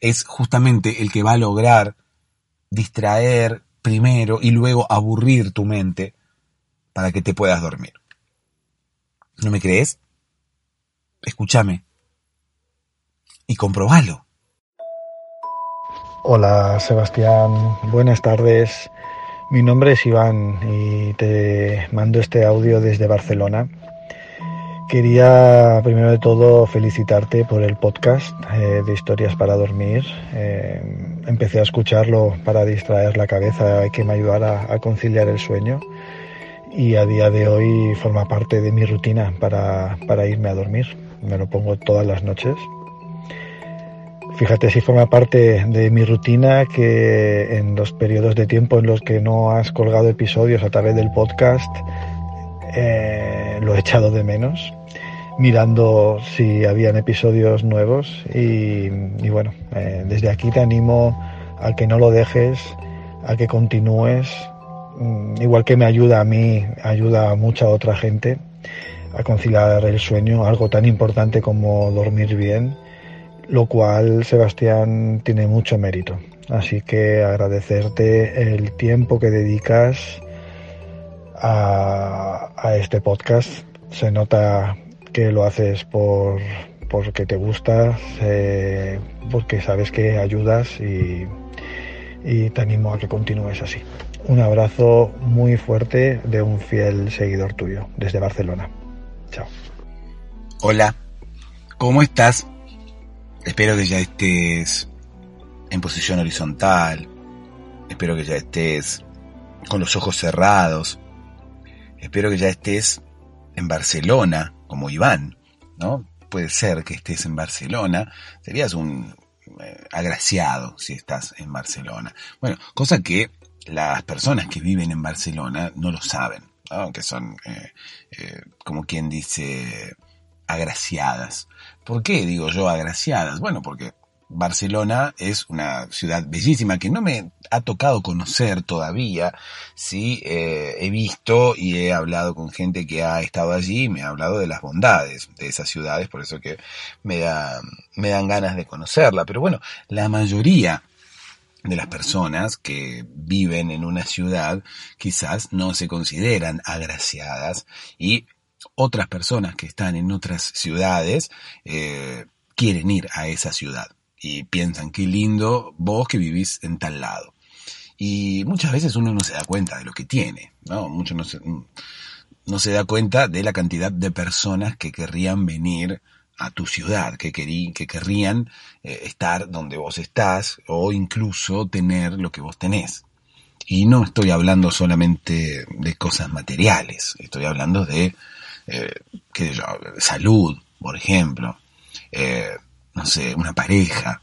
es justamente el que va a lograr distraer primero y luego aburrir tu mente para que te puedas dormir. ¿No me crees? Escúchame y comprobalo. Hola Sebastián, buenas tardes. Mi nombre es Iván y te mando este audio desde Barcelona. Quería primero de todo felicitarte por el podcast eh, de historias para dormir. Eh, empecé a escucharlo para distraer la cabeza y que me ayudara a conciliar el sueño y a día de hoy forma parte de mi rutina para, para irme a dormir. Me lo pongo todas las noches. Fíjate si forma parte de mi rutina que en los periodos de tiempo en los que no has colgado episodios a través del podcast eh, lo he echado de menos mirando si habían episodios nuevos y, bueno, eh, desde aquí te animo a que no lo dejes, a que continúes, mm, igual que me ayuda a mí, ayuda a mucha otra gente a conciliar el sueño, algo tan importante como dormir bien, lo cual Sebastián tiene mucho mérito. Así que agradecerte el tiempo que dedicas a, este podcast. Se nota que lo haces por porque te gusta, porque sabes que ayudas y, y te animo a que continúes así. Un abrazo muy fuerte de un fiel seguidor tuyo desde Barcelona. Chao. Hola, ¿cómo estás? Espero que ya estés en posición horizontal. Espero que ya estés con los ojos cerrados. Espero que ya estés en Barcelona como Iván, ¿no? Puede ser que estés en Barcelona, serías un eh, agraciado si estás en Barcelona. Bueno, cosa que las personas que viven en Barcelona no lo saben, ¿no? que son, eh, eh, como quien dice, agraciadas. ¿Por qué digo yo agraciadas? Bueno, porque Barcelona es una ciudad bellísima que no me ha tocado conocer todavía. Sí, eh, he visto y he hablado con gente que ha estado allí y me ha hablado de las bondades de esas ciudades, por eso que me, da, me dan ganas de conocerla. Pero bueno, la mayoría de las personas que viven en una ciudad quizás no se consideran agraciadas y otras personas que están en otras ciudades eh, quieren ir a esa ciudad y piensan, qué lindo vos que vivís en tal lado. Y muchas veces uno no se da cuenta de lo que tiene, ¿no? Mucho no se, no se da cuenta de la cantidad de personas que querrían venir a tu ciudad, que, que querrían eh, estar donde vos estás o incluso tener lo que vos tenés. Y no estoy hablando solamente de cosas materiales, estoy hablando de, eh, qué sé yo, salud, por ejemplo, eh, no sé, una pareja,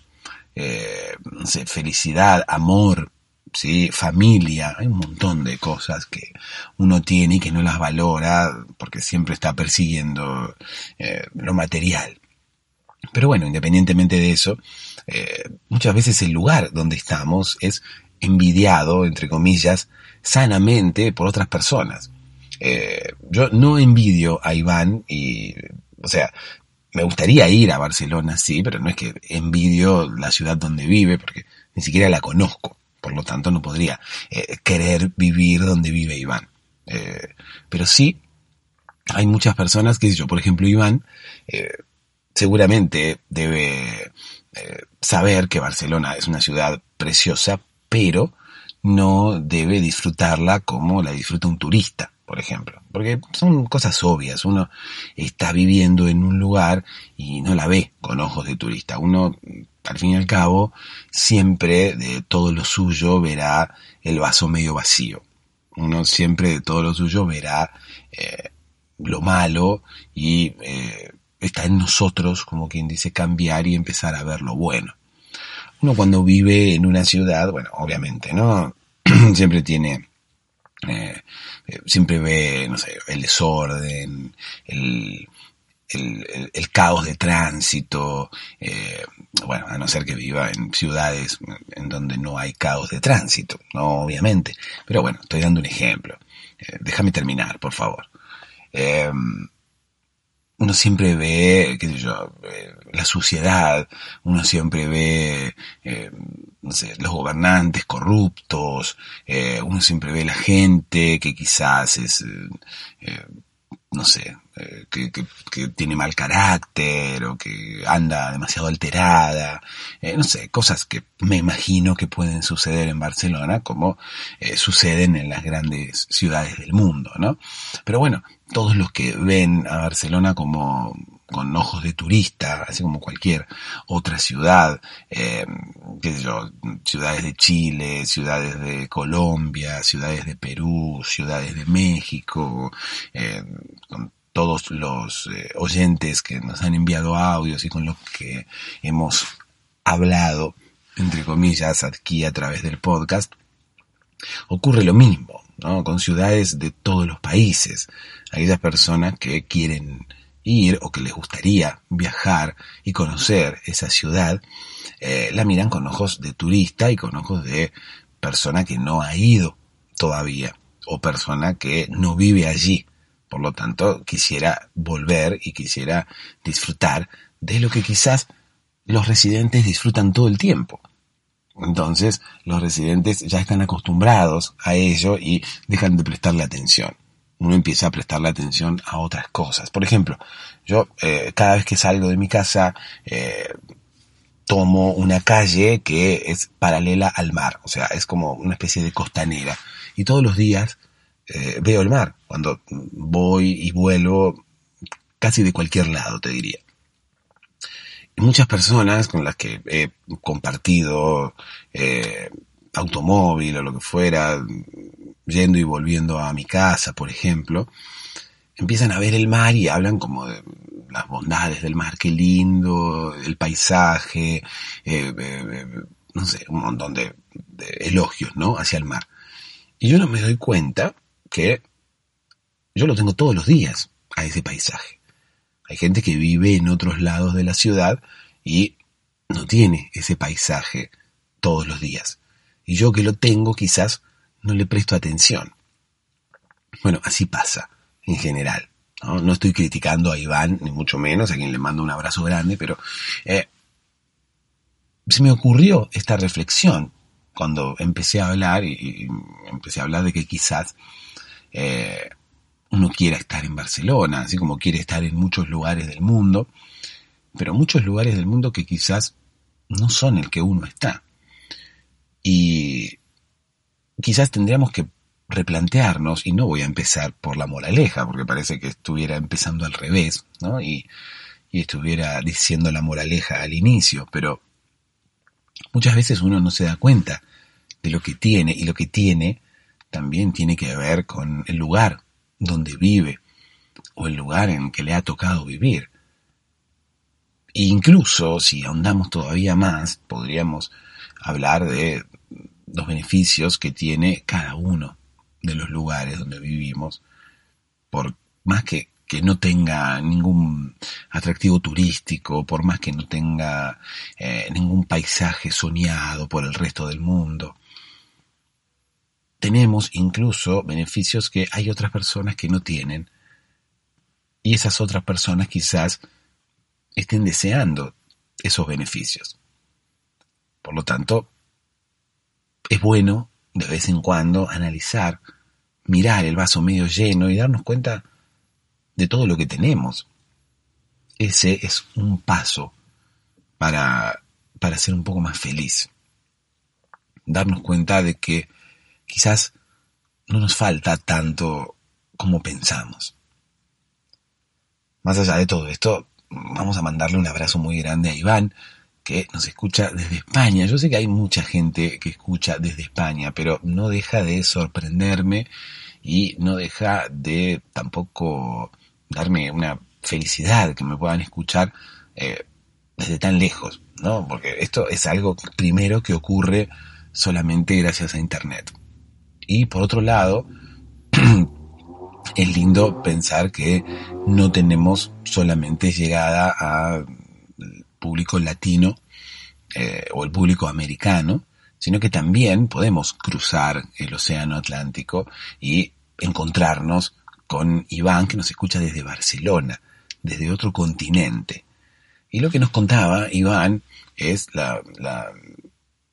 eh, no sé, felicidad, amor, ¿sí? familia, hay un montón de cosas que uno tiene y que no las valora porque siempre está persiguiendo eh, lo material. Pero bueno, independientemente de eso, eh, muchas veces el lugar donde estamos es envidiado, entre comillas, sanamente por otras personas. Yo no envidio a Iván y, o sea, me gustaría ir a Barcelona, sí, pero no es que envidio la ciudad donde vive, porque ni siquiera la conozco por lo tanto no podría eh, querer vivir donde vive Iván. Eh, pero sí, hay muchas personas que, yo, por ejemplo, Iván, eh, seguramente debe saber que Barcelona es una ciudad preciosa, pero no debe disfrutarla como la disfruta un turista, por ejemplo. Porque son cosas obvias. Uno está viviendo en un lugar y no la ve con ojos de turista. Uno al fin y al cabo, siempre de todo lo suyo verá el vaso medio vacío. Uno siempre de todo lo suyo verá eh, lo malo y eh, está en nosotros, como quien dice, cambiar y empezar a ver lo bueno. Uno cuando vive en una ciudad, bueno, obviamente, ¿no? siempre tiene eh, siempre ve, no sé, el desorden, el, el, caos de tránsito, eh, bueno, a no ser que viva en ciudades en donde no hay caos de tránsito, no, obviamente, pero bueno, estoy dando un ejemplo. Eh, déjame terminar, por favor. Eh, uno siempre ve, qué sé yo, eh, la suciedad, uno siempre ve, eh, no sé, los gobernantes corruptos, eh, uno siempre ve la gente que quizás es, no sé, eh, que, que, tiene mal carácter o que anda demasiado alterada, eh, no sé, cosas que me imagino que pueden suceder en Barcelona como eh, suceden en las grandes ciudades del mundo, ¿no? Pero bueno, todos los que ven a Barcelona como con ojos de turista, así como cualquier otra ciudad, eh, yo, ciudades de Chile, ciudades de Colombia, ciudades de Perú, ciudades de México, eh, con todos los eh, oyentes que nos han enviado audios y con los que hemos hablado, entre comillas, aquí a través del podcast, ocurre lo mismo, ¿no? Con ciudades de todos los países. Aquellas personas que quieren ir o que les gustaría viajar y conocer esa ciudad, eh, la miran con ojos de turista y con ojos de persona que no ha ido todavía o persona que no vive allí. Por lo tanto, quisiera volver y quisiera disfrutar de lo que quizás los residentes disfrutan todo el tiempo. Entonces, los residentes ya están acostumbrados a ello y dejan de prestarle atención. Uno empieza a prestarle atención a otras cosas. Por ejemplo, yo eh, cada vez que salgo de mi casa eh, tomo una calle que es paralela al mar, o sea, es como una especie de costanera. Y todos los días eh, veo el mar, cuando voy y vuelvo casi de cualquier lado, te diría. Muchas personas con las que he compartido eh, automóvil o lo que fuera, yendo y volviendo a mi casa, por ejemplo, empiezan a ver el mar y hablan como de las bondades del mar, qué lindo, el paisaje, eh, eh, no sé, un montón de, de, elogios, ¿no? Hacia el mar. Y yo no me doy cuenta que yo lo tengo todos los días a ese paisaje. Hay gente que vive en otros lados de la ciudad y no tiene ese paisaje todos los días. Y yo que lo tengo quizás no le presto atención. Bueno, así pasa en general. No, estoy criticando a Iván, ni mucho menos, a quien le mando un abrazo grande, pero eh, se me ocurrió esta reflexión cuando empecé a hablar y, y empecé a hablar de que quizás eh, uno quiera estar en Barcelona, así como quiere estar en muchos lugares del mundo, pero muchos lugares del mundo que quizás no son el que uno está. Y quizás tendríamos que replantearnos, y no voy a empezar por la moraleja, porque parece que estuviera empezando al revés, ¿no? Y, y estuviera diciendo la moraleja al inicio, pero muchas veces uno no se da cuenta de lo que tiene y lo que tiene también tiene que ver con el lugar donde vive o el lugar en que le ha tocado vivir. E incluso si ahondamos todavía más, podríamos hablar de los beneficios que tiene cada uno de los lugares donde vivimos, por más que, que no tenga ningún atractivo turístico, por más que no tenga eh, ningún paisaje soñado por el resto del mundo. Tenemos incluso beneficios que hay otras personas que no tienen y esas otras personas quizás estén deseando esos beneficios. Por lo tanto, es bueno de vez en cuando analizar, mirar el vaso medio lleno y darnos cuenta de todo lo que tenemos. Ese es un paso para, para ser un poco más feliz. Darnos cuenta de que quizás no nos falta tanto como pensamos. Más allá de todo esto, vamos a mandarle un abrazo muy grande a Iván, que nos escucha desde España. Yo sé que hay mucha gente que escucha desde España, pero no deja de sorprenderme y no deja de tampoco darme una felicidad que me puedan escuchar eh, desde tan lejos, ¿no? Porque esto es algo primero que ocurre solamente gracias a Internet. Y por otro lado, es lindo pensar que no tenemos solamente llegada al público latino eh, o el público americano, sino que también podemos cruzar el Océano Atlántico y encontrarnos con Iván que nos escucha desde Barcelona, desde otro continente. Y lo que nos contaba Iván es la, la,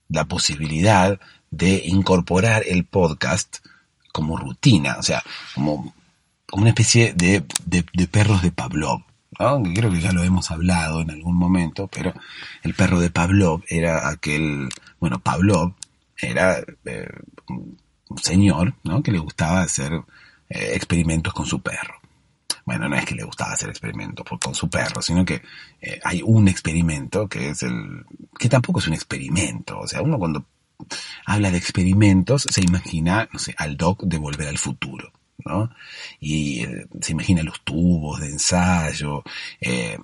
la posibilidad de incorporar el podcast como rutina, o sea, como, como una especie de, de, perros de Pavlov. ¿no? creo que ya lo hemos hablado en algún momento, pero el perro de Pavlov era aquel, bueno, Pavlov era eh, un señor ¿no? que le gustaba hacer eh, experimentos con su perro. Bueno, no es que le gustaba hacer experimentos con su perro, sino que eh, hay un experimento que es el, que tampoco es un experimento, o sea, uno cuando habla de experimentos, se imagina, al doc de Volver al Futuro, ¿no? Y eh, se imagina los tubos de ensayo, eh,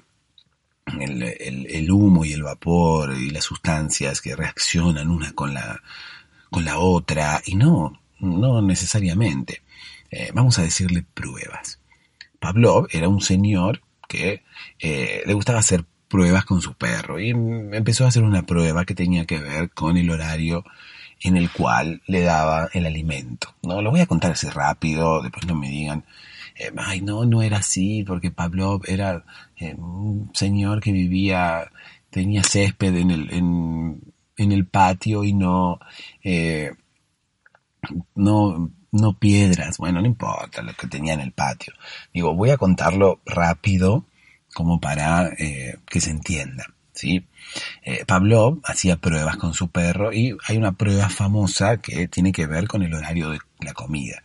el, humo y el vapor y las sustancias que reaccionan una con la, con la otra, y no, no necesariamente. Eh, vamos a decirle pruebas. Pavlov era un señor que le gustaba hacer pruebas con su perro y empezó a hacer una prueba que tenía que ver con el horario en el cual le daba el alimento. No lo voy a contar así rápido, después no me digan, eh, ay no, no era así, porque Pablo era eh, un señor que vivía, tenía césped en el, en, en el patio y no, eh, no, no piedras, bueno, no importa lo que tenía en el patio. Digo, voy a contarlo rápido como para eh, que se entienda. ¿sí? Eh, Pablo hacía pruebas con su perro y hay una prueba famosa que tiene que ver con el horario de la comida.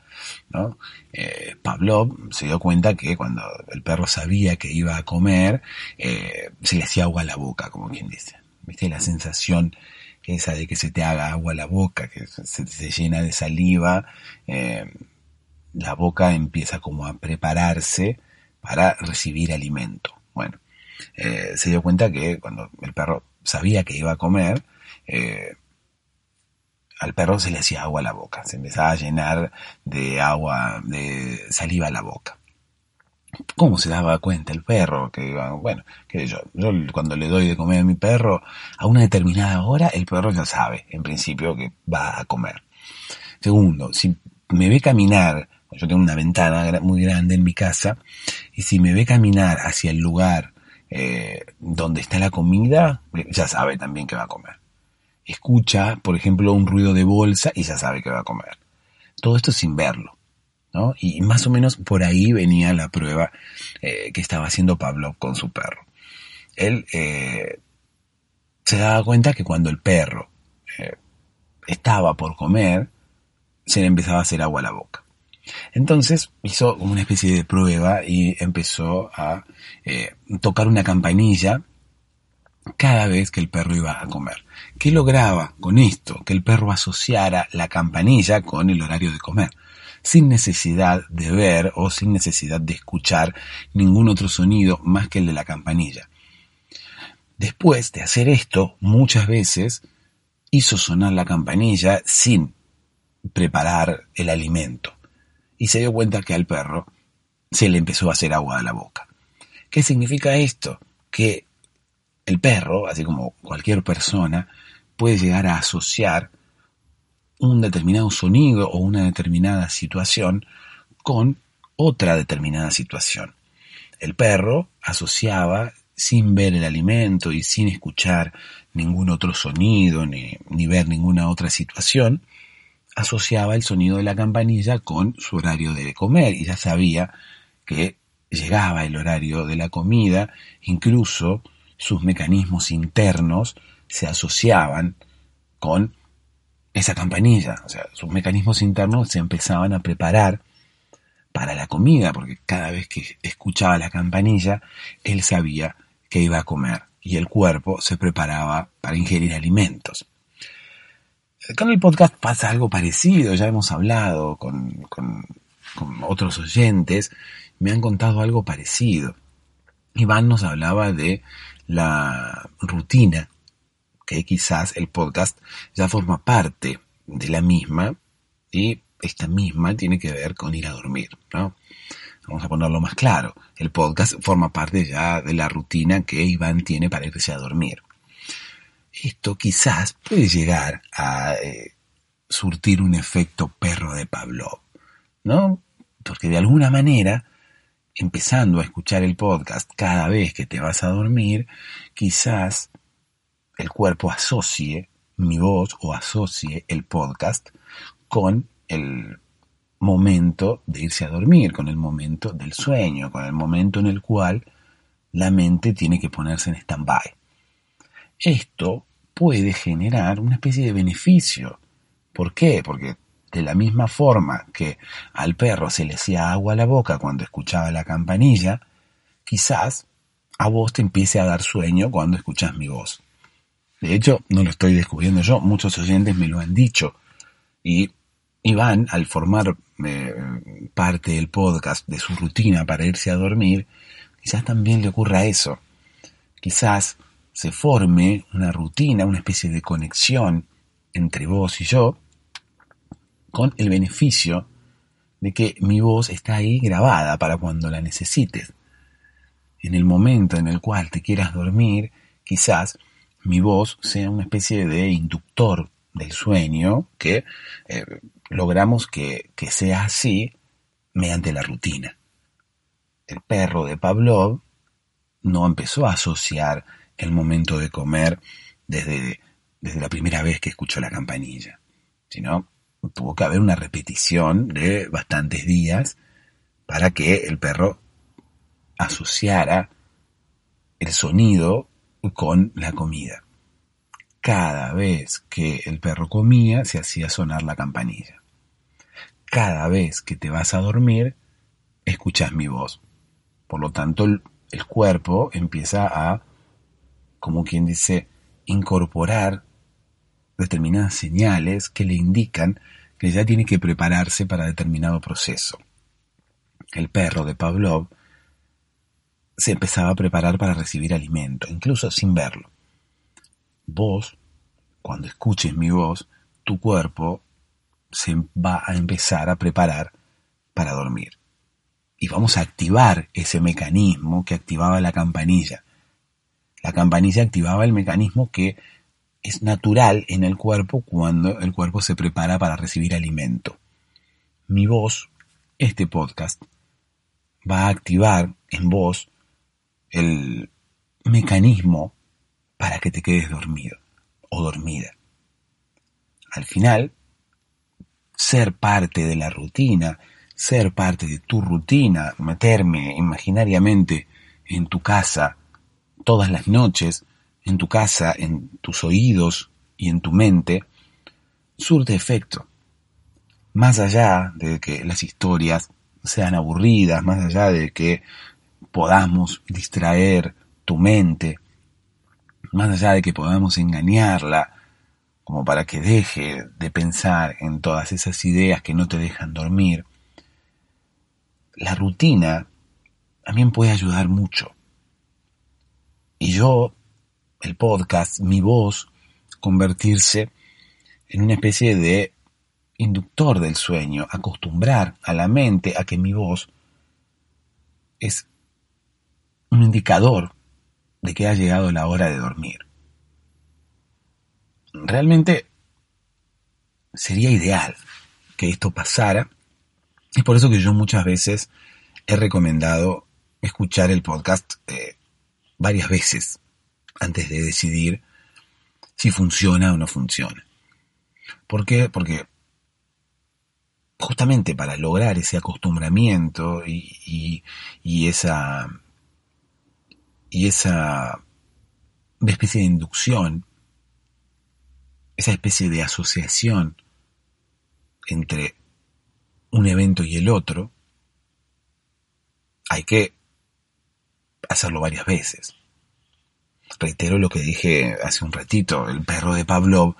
¿no? Eh, Pablo se dio cuenta que cuando el perro sabía que iba a comer, se le hacía agua a la boca, como quien dice. ¿Viste? La sensación esa de que se te haga agua a la boca, que se, se llena de saliva, la boca empieza como a prepararse para recibir alimento. Bueno, eh, se dio cuenta que cuando el perro sabía que iba a comer, eh, al perro se le hacía agua a la boca, se empezaba a llenar de agua, de saliva a la boca. ¿Cómo se daba cuenta el perro? Que bueno, que yo, yo cuando le doy de comer a mi perro, a una determinada hora, el perro ya sabe, en principio, que va a comer. Segundo, si me ve caminar, yo tengo una ventana muy grande en mi casa, y si me ve caminar hacia el lugar eh, donde está la comida, ya sabe también que va a comer. Escucha, por ejemplo, un ruido de bolsa y ya sabe que va a comer. Todo esto sin verlo. ¿no? Y más o menos por ahí venía la prueba eh, que estaba haciendo Pablo con su perro. Él eh, se daba cuenta que cuando el perro estaba por comer, se le empezaba a hacer agua a la boca. Entonces hizo una especie de prueba y empezó a eh, tocar una campanilla cada vez que el perro iba a comer. ¿Qué lograba con esto? Que el perro asociara la campanilla con el horario de comer, sin necesidad de ver o sin necesidad de escuchar ningún otro sonido más que el de la campanilla. Después de hacer esto, muchas veces hizo sonar la campanilla sin preparar el alimento y se dio cuenta que al perro se le empezó a hacer agua a la boca. ¿Qué significa esto? Que el perro, así como cualquier persona, puede llegar a asociar un determinado sonido o una determinada situación con otra determinada situación. El perro asociaba sin ver el alimento y sin escuchar ningún otro sonido ni, ni ver ninguna otra situación, asociaba el sonido de la campanilla con su horario de comer y ya sabía que llegaba el horario de la comida, incluso sus mecanismos internos se asociaban con esa campanilla, o sea, sus mecanismos internos se empezaban a preparar para la comida, porque cada vez que escuchaba la campanilla, él sabía que iba a comer y el cuerpo se preparaba para ingerir alimentos. Con el podcast pasa algo parecido, ya hemos hablado con, con, otros oyentes, me han contado algo parecido. Iván nos hablaba de la rutina, que quizás el podcast ya forma parte de la misma y esta misma tiene que ver con ir a dormir, ¿no? Vamos a ponerlo más claro. El podcast forma parte ya de la rutina que Iván tiene para irse a dormir esto quizás puede llegar a eh, surtir un efecto perro de Pavlov, ¿no? Porque de alguna manera, empezando a escuchar el podcast cada vez que te vas a dormir, quizás el cuerpo asocie mi voz o asocie el podcast con el momento de irse a dormir, con el momento del sueño, con el momento en el cual la mente tiene que ponerse en stand-by. Esto puede generar una especie de beneficio. ¿Por qué? Porque de la misma forma que al perro se le hacía agua a la boca cuando escuchaba la campanilla, quizás a vos te empiece a dar sueño cuando escuchas mi voz. De hecho, no lo estoy descubriendo yo, muchos oyentes me lo han dicho. Y Iván, al formar eh, parte del podcast de su rutina para irse a dormir, quizás también le ocurra eso. Quizás se forme una rutina, una especie de conexión entre vos y yo, con el beneficio de que mi voz está ahí grabada para cuando la necesites. En el momento en el cual te quieras dormir, quizás mi voz sea una especie de inductor del sueño que eh, logramos que, que sea así mediante la rutina. El perro de Pavlov no empezó a asociar el momento de comer desde, desde la primera vez que escuchó la campanilla, sino tuvo que haber una repetición de bastantes días para que el perro asociara el sonido con la comida. Cada vez que el perro comía se hacía sonar la campanilla. Cada vez que te vas a dormir, escuchas mi voz. Por lo tanto, el, el cuerpo empieza a como quien dice, incorporar determinadas señales que le indican que ya tiene que prepararse para determinado proceso. El perro de Pavlov se empezaba a preparar para recibir alimento, incluso sin verlo. Vos, cuando escuches mi voz, tu cuerpo se va a empezar a preparar para dormir. Y vamos a activar ese mecanismo que activaba la campanilla. La campanilla activaba el mecanismo que es natural en el cuerpo cuando el cuerpo se prepara para recibir alimento. Mi voz, este podcast, va a activar en vos el mecanismo para que te quedes dormido o dormida. Al final, ser parte de la rutina, ser parte de tu rutina, meterme imaginariamente en tu casa, todas las noches, en tu casa, en tus oídos y en tu mente, surte efecto. más allá de que las historias sean aburridas, más allá de que podamos distraer tu mente, más allá de que podamos engañarla, como para que deje de pensar en todas esas ideas que no te dejan dormir, la rutina también puede ayudar mucho. Y yo, el podcast, mi voz, convertirse en una especie de inductor del sueño, acostumbrar a la mente a que mi voz es un indicador de que ha llegado la hora de dormir. Realmente sería ideal que esto pasara. Es por eso que yo muchas veces he recomendado escuchar el podcast eh, varias veces antes de decidir si funciona o no funciona. ¿Por qué? Porque justamente para lograr ese acostumbramiento y, y, esa y esa especie de inducción, esa especie de asociación entre un evento y el otro, hay que hacerlo varias veces. Reitero lo que dije hace un ratito, el perro de Pavlov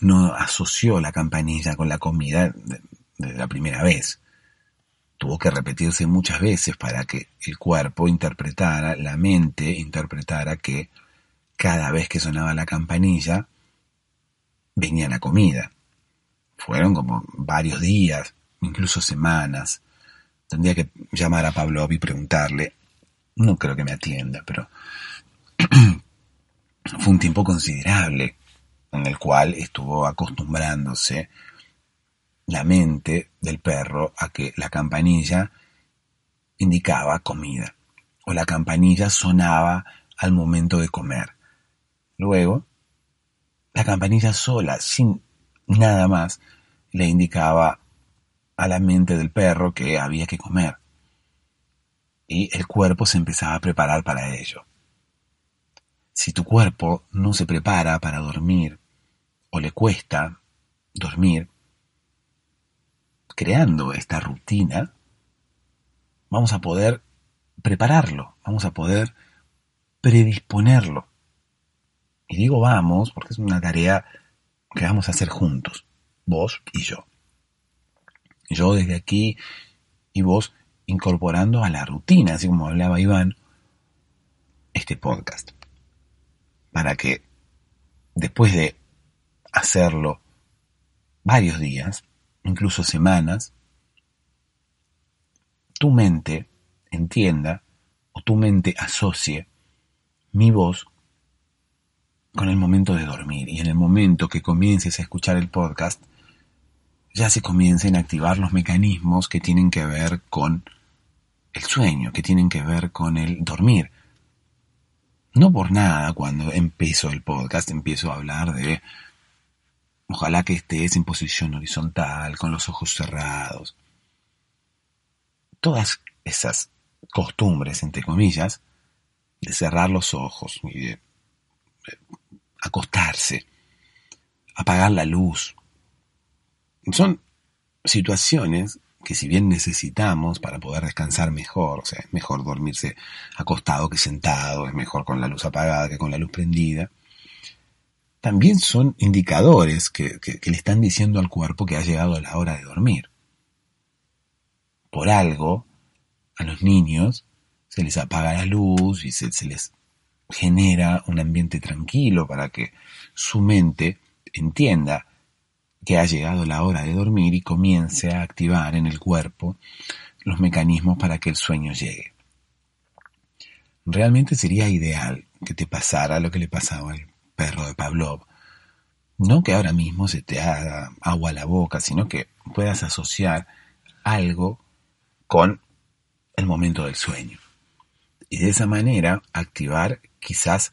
no asoció la campanilla con la comida de la primera vez. Tuvo que repetirse muchas veces para que el cuerpo interpretara, la mente interpretara que cada vez que sonaba la campanilla venía la comida. Fueron como varios días, incluso semanas. Tendría que llamar a Pablo y preguntarle. No creo que me atienda, pero fue un tiempo considerable en el cual estuvo acostumbrándose la mente del perro a que la campanilla indicaba comida o la campanilla sonaba al momento de comer. Luego, la campanilla sola, sin nada más, le indicaba a la mente del perro que había que comer. Y el cuerpo se empezaba a preparar para ello. Si tu cuerpo no se prepara para dormir o le cuesta dormir, creando esta rutina, vamos a poder prepararlo, vamos a poder predisponerlo. Y digo vamos porque es una tarea que vamos a hacer juntos, vos y yo. Yo desde aquí y vos incorporando a la rutina, así como hablaba Iván, este podcast. Para que después de hacerlo varios días, incluso semanas, tu mente entienda o tu mente asocie mi voz con el momento de dormir. Y en el momento que comiences a escuchar el podcast, ya se comiencen a activar los mecanismos que tienen que ver con el sueño, que tienen que ver con el dormir. No por nada, cuando empiezo el podcast, empiezo a hablar de Ojalá que estés en posición horizontal, con los ojos cerrados. Todas esas costumbres, entre comillas, de cerrar los ojos y de acostarse, apagar la luz, son situaciones que si bien necesitamos para poder descansar mejor, o sea, es mejor dormirse acostado que sentado, es mejor con la luz apagada que con la luz prendida, también son indicadores que, le están diciendo al cuerpo que ha llegado la hora de dormir. Por algo, a los niños se les apaga la luz y se, se les genera un ambiente tranquilo para que su mente entienda que ha llegado la hora de dormir y comience a activar en el cuerpo los mecanismos para que el sueño llegue. Realmente sería ideal que te pasara lo que le pasaba al perro de Pavlov. No que ahora mismo se te haga agua a la boca, sino que puedas asociar algo con el momento del sueño. Y de esa manera activar quizás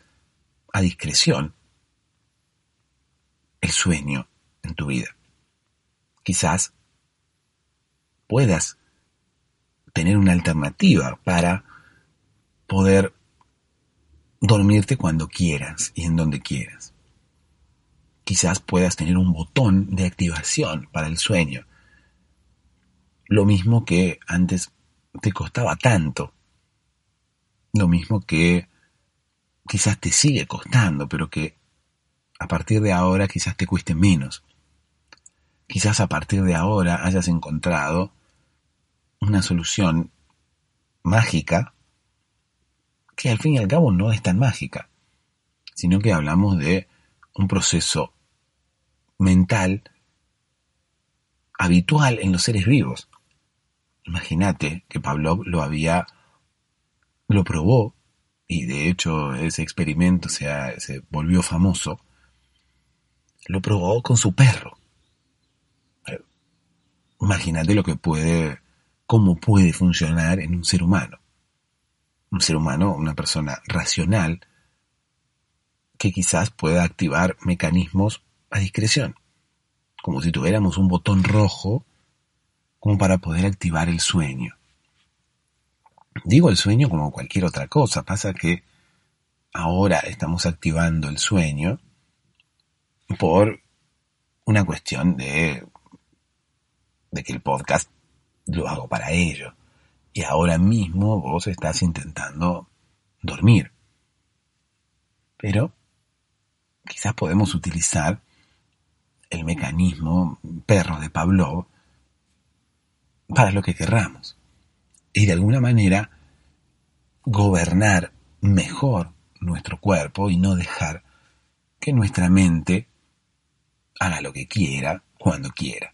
a discreción el sueño en tu vida. Quizás puedas tener una alternativa para poder dormirte cuando quieras y en donde quieras. Quizás puedas tener un botón de activación para el sueño lo mismo que antes te costaba tanto, lo mismo que quizás te sigue costando, pero que a partir de ahora quizás te cueste menos. Quizás a partir de ahora hayas encontrado una solución mágica que al fin y al cabo no es tan mágica, sino que hablamos de un proceso mental habitual en los seres vivos. Imagínate que Pavlov lo había, lo probó, y de hecho ese experimento se, se volvió famoso, lo probó con su perro. Imagínate lo que puede, cómo puede funcionar en un ser humano. Un ser humano, una persona racional, que quizás pueda activar mecanismos a discreción, como si tuviéramos un botón rojo como para poder activar el sueño. Digo el sueño como cualquier otra cosa, pasa que ahora estamos activando el sueño por una cuestión de, de que el podcast lo hago para ello. Y ahora mismo vos estás intentando dormir. Pero quizás podemos utilizar el mecanismo perro de Pavlov para lo que querramos. Y de alguna manera gobernar mejor nuestro cuerpo y no dejar que nuestra mente haga lo que quiera cuando quiera.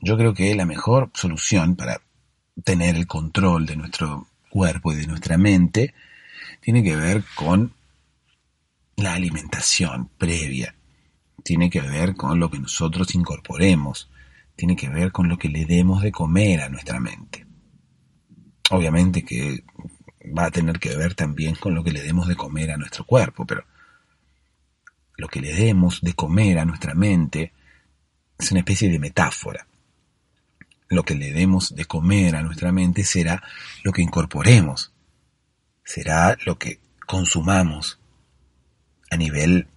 Yo creo que la mejor solución para tener el control de nuestro cuerpo y de nuestra mente tiene que ver con la alimentación previa, tiene que ver con lo que nosotros incorporemos, tiene que ver con lo que le demos de comer a nuestra mente. Obviamente que va a tener que ver también con lo que le demos de comer a nuestro cuerpo, pero lo que le demos de comer a nuestra mente es una especie de metáfora. Lo que le demos de comer a nuestra mente será lo que incorporemos, será lo que consumamos a nivel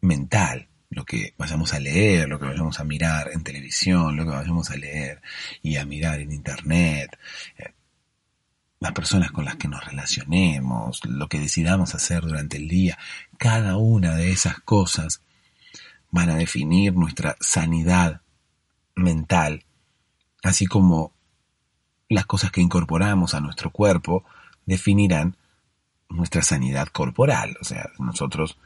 mental, lo que vayamos a leer, lo que vayamos a mirar en televisión, lo que vayamos a leer y a mirar en internet, eh, las personas con las que nos relacionemos, lo que decidamos hacer durante el día, cada una de esas cosas van a definir nuestra sanidad mental, así como las cosas que incorporamos a nuestro cuerpo definirán nuestra sanidad corporal. O sea, nosotros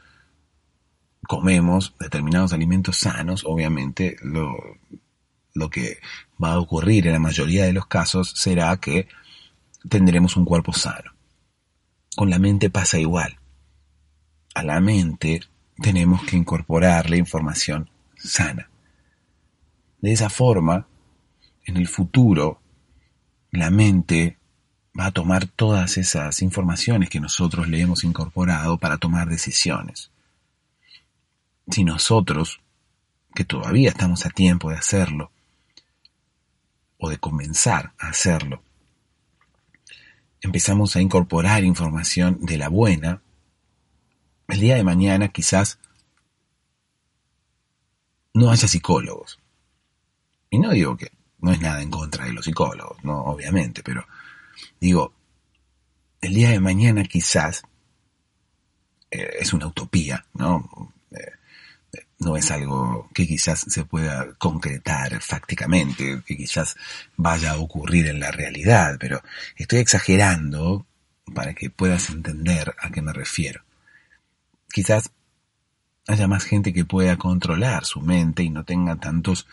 comemos determinados alimentos sanos, obviamente lo, lo que va a ocurrir en la mayoría de los casos será que tendremos un cuerpo sano. Con la mente pasa igual. A la mente tenemos que incorporar la información sana. De esa forma, en el futuro, la mente va a tomar todas esas informaciones que nosotros le hemos incorporado para tomar decisiones. Si nosotros, que todavía estamos a tiempo de hacerlo, o de comenzar a hacerlo, empezamos a incorporar información de la buena, el día de mañana quizás no haya psicólogos. Y no digo que no es nada en contra de los psicólogos, no, obviamente, pero digo, el día de mañana quizás eh, es una utopía, ¿no? Eh, no es algo que quizás se pueda concretar fácticamente, que quizás vaya a ocurrir en la realidad, pero estoy exagerando para que puedas entender a qué me refiero. Quizás haya más gente que pueda controlar su mente y no tenga tantos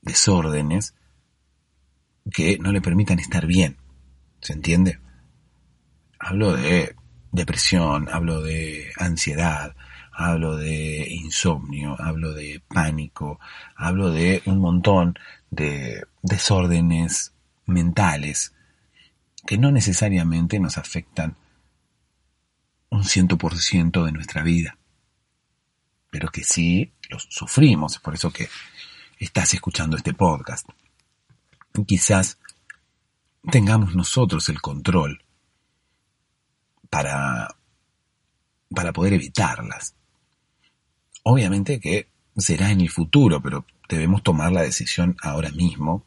desórdenes que no le permitan estar bien. ¿Se entiende? Hablo de depresión, hablo de ansiedad, hablo de insomnio, hablo de pánico, hablo de un montón de desórdenes mentales que no necesariamente nos afectan un ciento por ciento de nuestra vida, pero que sí los sufrimos, es por eso que estás escuchando este podcast. Quizás tengamos nosotros el control para, para poder evitarlas. Obviamente que será en el futuro, pero debemos tomar la decisión ahora mismo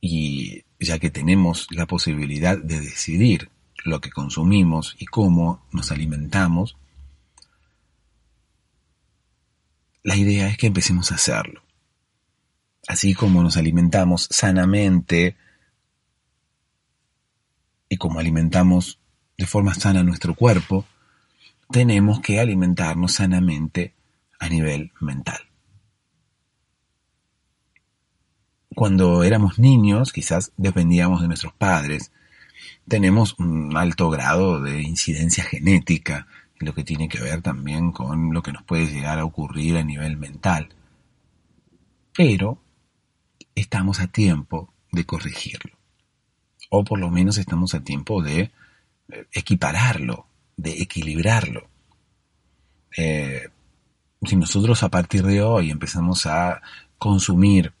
Y ya que tenemos la posibilidad de decidir lo que consumimos y cómo nos alimentamos, la idea es que empecemos a hacerlo. Así como nos alimentamos sanamente y como alimentamos de forma sana nuestro cuerpo, tenemos que alimentarnos sanamente a nivel mental. Cuando éramos niños, quizás dependíamos de nuestros padres. Tenemos un alto grado de incidencia genética, lo que tiene que ver también con lo que nos puede llegar a ocurrir a nivel mental. Pero estamos a tiempo de corregirlo. O por lo menos estamos a tiempo de eh, equipararlo, de equilibrarlo. Eh, si nosotros a partir de hoy empezamos a consumir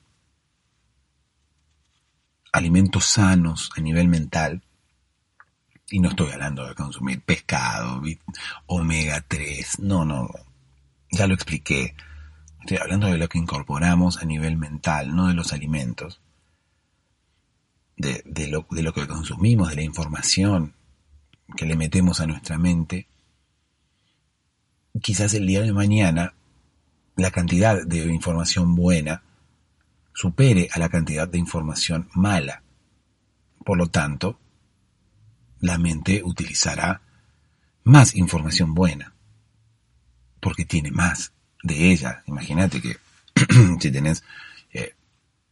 alimentos sanos a nivel mental, y no estoy hablando de consumir pescado, omega 3, no, no, ya lo expliqué. Estoy hablando de lo que incorporamos a nivel mental, no de los alimentos. De, de, lo, de lo que consumimos, de la información que le metemos a nuestra mente. Quizás el día de mañana la cantidad de información buena supere a la cantidad de información mala. Por lo tanto, la mente utilizará más información buena, porque tiene más de ella. Imagínate que si tenés eh,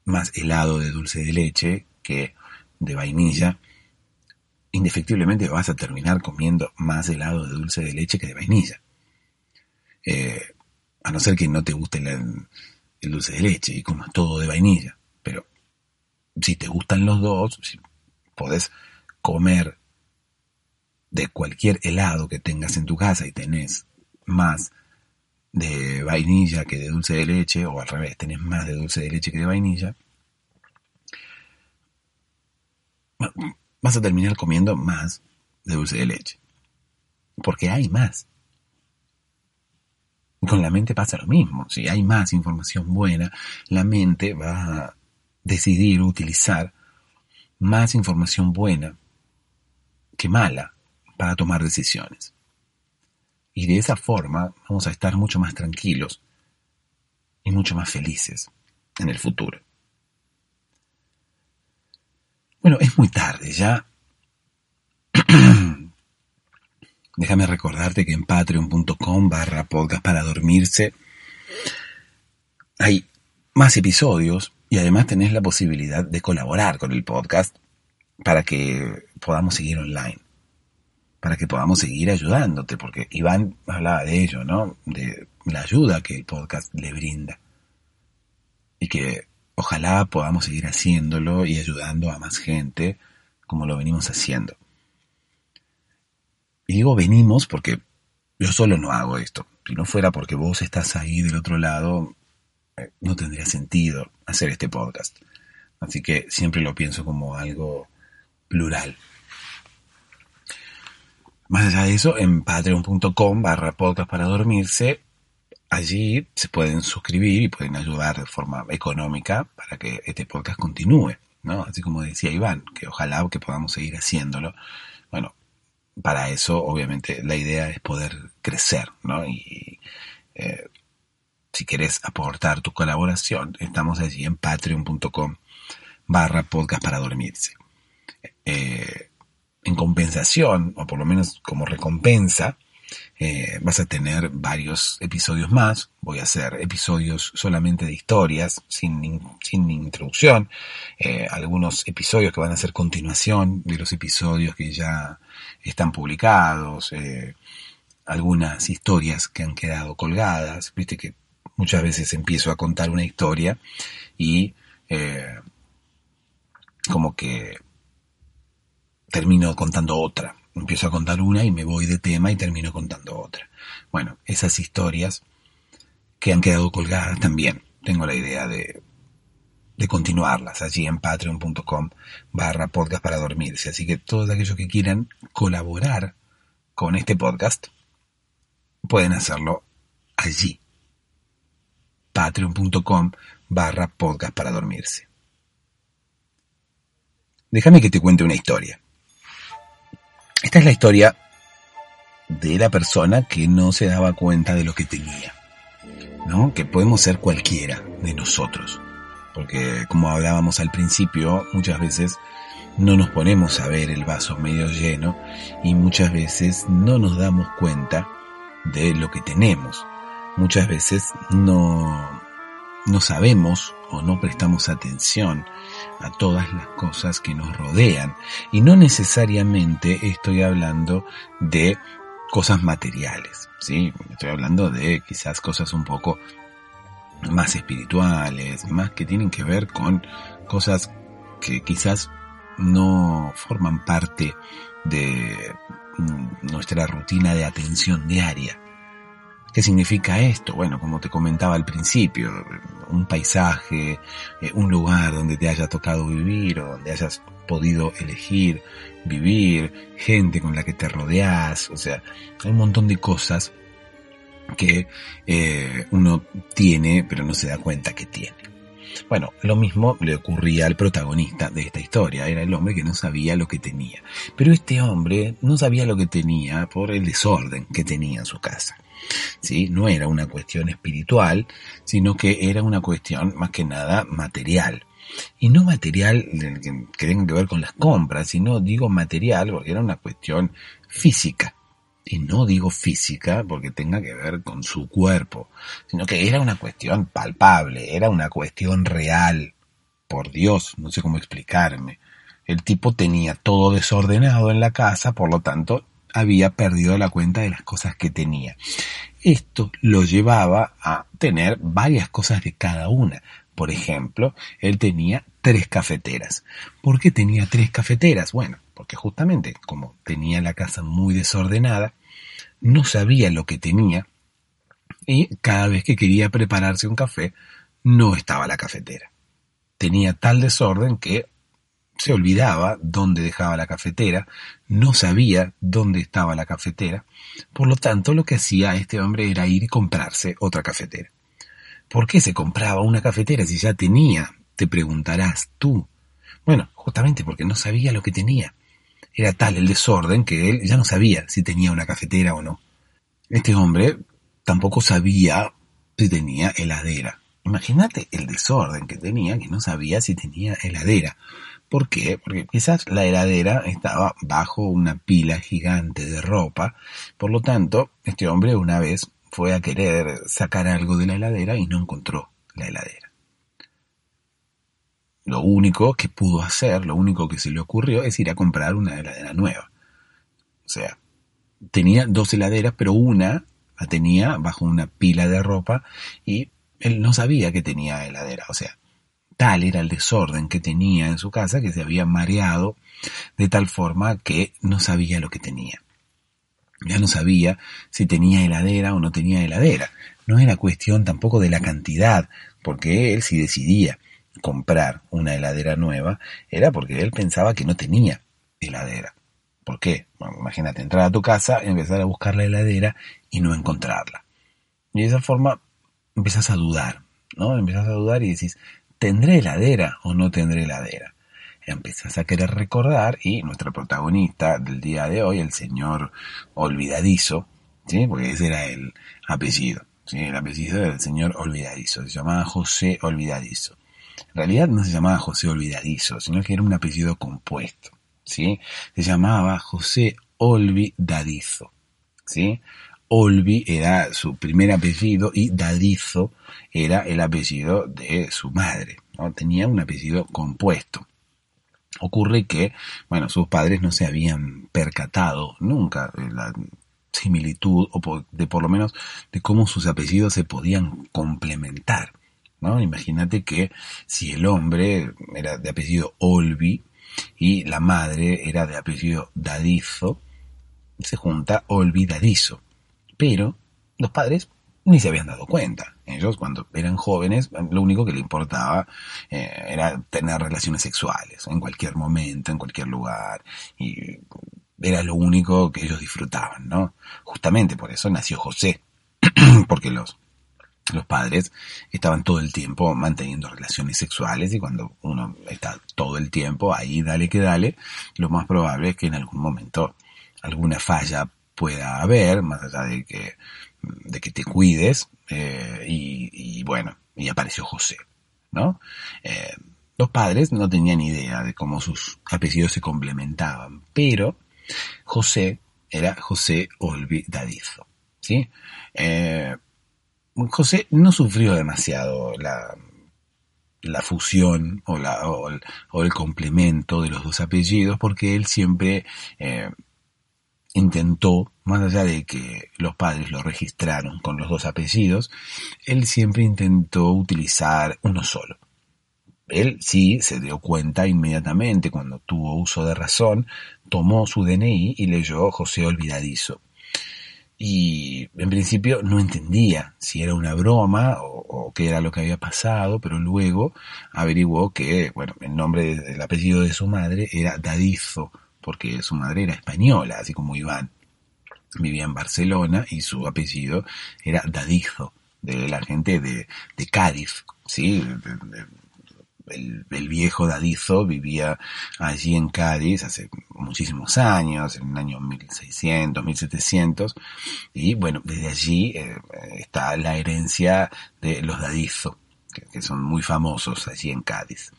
más helado de dulce de leche que de vainilla, indefectiblemente vas a terminar comiendo más helado de dulce de leche que de vainilla. Eh, a no ser que no te guste el, el dulce de leche y comas todo de vainilla. Pero si te gustan los dos, si podés comer de cualquier helado que tengas en tu casa y tenés más de vainilla que de dulce de leche, o al revés, tenés más de dulce de leche que de vainilla, vas a terminar comiendo más de dulce de leche. Porque hay más. Con la mente pasa lo mismo. Si hay más información buena, la mente va a decidir utilizar más información buena que mala para tomar decisiones. Y de esa forma vamos a estar mucho más tranquilos y mucho más felices en el futuro. Bueno, es muy tarde ya. Déjame recordarte que en patreon.com barra podcast para dormirse hay más episodios y además tenés la posibilidad de colaborar con el podcast para que podamos seguir online, para que podamos seguir ayudándote, porque Iván hablaba de ello, ¿no? De la ayuda que el podcast le brinda. Y que ojalá podamos seguir haciéndolo y ayudando a más gente como lo venimos haciendo. Y digo venimos porque yo solo no hago esto. Si no fuera porque vos estás ahí del otro lado, eh, no tendría sentido hacer este podcast. Así que siempre lo pienso como algo plural. Más allá de eso, en patreon.com barra podcast para dormirse, allí se pueden suscribir y pueden ayudar de forma económica para que este podcast continúe, ¿no? Así como decía Iván, que ojalá que podamos seguir haciéndolo. Bueno, para eso, obviamente, la idea es poder crecer, ¿no? Y eh, si querés aportar tu colaboración, estamos allí en patreon.com barra podcast para dormirse. Eh, en compensación, o por lo menos como recompensa, eh, vas a tener varios episodios más. Voy a hacer episodios solamente de historias, sin, sin introducción. Eh, algunos episodios que van a ser continuación de los episodios que ya están publicados. Eh, algunas historias que han quedado colgadas. Viste que muchas veces empiezo a contar una historia y como que termino contando otra empiezo a contar una y me voy de tema y termino contando otra. Bueno, esas historias que han quedado colgadas también. Tengo la idea de, de continuarlas allí en patreon.com barra podcast para dormirse. Así que todos aquellos que quieran colaborar con este podcast pueden hacerlo allí. patreon.com barra podcast para dormirse. Déjame que te cuente una historia. Esta es la historia de la persona que no se daba cuenta de lo que tenía. ¿No? Que podemos ser cualquiera de nosotros. Porque como hablábamos al principio, muchas veces no nos ponemos a ver el vaso medio lleno y muchas veces no nos damos cuenta de lo que tenemos. Muchas veces no, no sabemos o no prestamos atención a todas las cosas que nos rodean. Y no necesariamente estoy hablando de cosas materiales, ¿sí? Estoy hablando de quizás cosas un poco más espirituales, más que tienen que ver con cosas que quizás no forman parte de mm, nuestra rutina de atención diaria. ¿Qué significa esto? Bueno, como te comentaba al principio, un paisaje, eh, un lugar donde te haya tocado vivir o donde hayas podido elegir vivir, gente con la que te rodeas, o sea, hay un montón de cosas que eh, uno tiene pero no se da cuenta que tiene. Bueno, lo mismo le ocurría al protagonista de esta historia, era el hombre que no sabía lo que tenía. Pero este hombre no sabía lo que tenía por el desorden que tenía en su casa. ¿Sí? No era una cuestión espiritual, sino que era una cuestión más que nada material. Y no material que tenga que ver con las compras, sino digo material porque era una cuestión física. Y no digo física porque tenga que ver con su cuerpo, sino que era una cuestión palpable, era una cuestión real. Por Dios, no sé cómo explicarme. El tipo tenía todo desordenado en la casa, por lo tanto, había perdido la cuenta de las cosas que tenía. Esto lo llevaba a tener varias cosas de cada una. Por ejemplo, él tenía tres cafeteras. ¿Por qué tenía tres cafeteras? Bueno, porque justamente como tenía la casa muy desordenada, no sabía lo que tenía y cada vez que quería prepararse un café no estaba la cafetera. Tenía tal desorden que se olvidaba dónde dejaba la cafetera, no sabía dónde estaba la cafetera, por lo tanto lo que hacía este hombre era ir y comprarse otra cafetera. ¿Por qué se compraba una cafetera si ya tenía? Te preguntarás tú. Bueno, justamente porque no sabía lo que tenía. Era tal el desorden que él ya no sabía si tenía una cafetera o no. Este hombre tampoco sabía si tenía heladera. Imagínate el desorden que tenía, que no sabía si tenía heladera. ¿Por qué? Porque quizás la heladera estaba bajo una pila gigante de ropa. Por lo tanto, este hombre una vez fue a querer sacar algo de la heladera y no encontró la heladera. Lo único que pudo hacer, lo único que se le ocurrió es ir a comprar una heladera nueva. O sea, tenía dos heladeras, pero una la tenía bajo una pila de ropa y él no sabía que tenía heladera. O sea, tal era el desorden que tenía en su casa que se había mareado de tal forma que no sabía lo que tenía. Ya no sabía si tenía heladera o no tenía heladera. No era cuestión tampoco de la cantidad, porque él si decidía comprar una heladera nueva era porque él pensaba que no tenía heladera. ¿Por qué? imagínate, entrar a tu casa, empezar a buscar la heladera y no encontrarla. Y de esa forma empiezas a dudar, ¿no? Empiezas a dudar y decís, ¿tendré heladera o no tendré heladera? Empiezas a querer recordar y nuestra protagonista del día de hoy, el señor Olvidadizo, ¿sí? Porque ese era el apellido, ¿sí? El apellido del señor Olvidadizo, se llamaba José Olvidadizo. En realidad no se llamaba José Olvidadizo, sino que era un apellido compuesto, ¿sí? Se llamaba José Olvidadizo, ¿sí? Olvi era su primer apellido y Dadizo era el apellido de su madre, ¿no? Tenía un apellido compuesto. Ocurre que, bueno, sus padres no se habían percatado nunca de la similitud o de por lo menos de cómo sus apellidos se podían complementar. ¿no? Imagínate que si el hombre era de apellido Olvi y la madre era de apellido Dadizo, se junta Olvidadizo. Pero los padres ni se habían dado cuenta. Ellos cuando eran jóvenes lo único que le importaba eh, era tener relaciones sexuales en cualquier momento, en cualquier lugar. Y era lo único que ellos disfrutaban, ¿no? Justamente por eso nació José. Porque los los padres estaban todo el tiempo manteniendo relaciones sexuales y cuando uno está todo el tiempo ahí, dale que dale, lo más probable es que en algún momento alguna falla pueda haber, más allá de que, de que te cuides, eh, y, bueno, y apareció José, ¿no? Eh, los padres no tenían idea de cómo sus apellidos se complementaban, pero José era José Olvidadizo, ¿sí? Eh, José no sufrió demasiado la, la fusión o, la, o, el, complemento de los dos apellidos porque él siempre eh, intentó, más allá de que los padres lo registraron con los dos apellidos, él siempre intentó utilizar uno solo. Él sí se dio cuenta inmediatamente cuando tuvo uso de razón, tomó su DNI y leyó José Olvidadizo y en principio no entendía si era una broma o, qué era lo que había pasado, pero luego averiguó que, bueno, el nombre del apellido de su madre era Dadizo, porque su madre era española, así como Iván. Vivía en Barcelona y su apellido era Dadizo, de la gente de, de Cádiz, ¿sí? el, viejo Dadizo vivía allí en Cádiz hace muchísimos años, en el año 1600, 1700, y bueno, desde allí eh, está la herencia de los Dadizo, que, son muy famosos allí en Cádiz.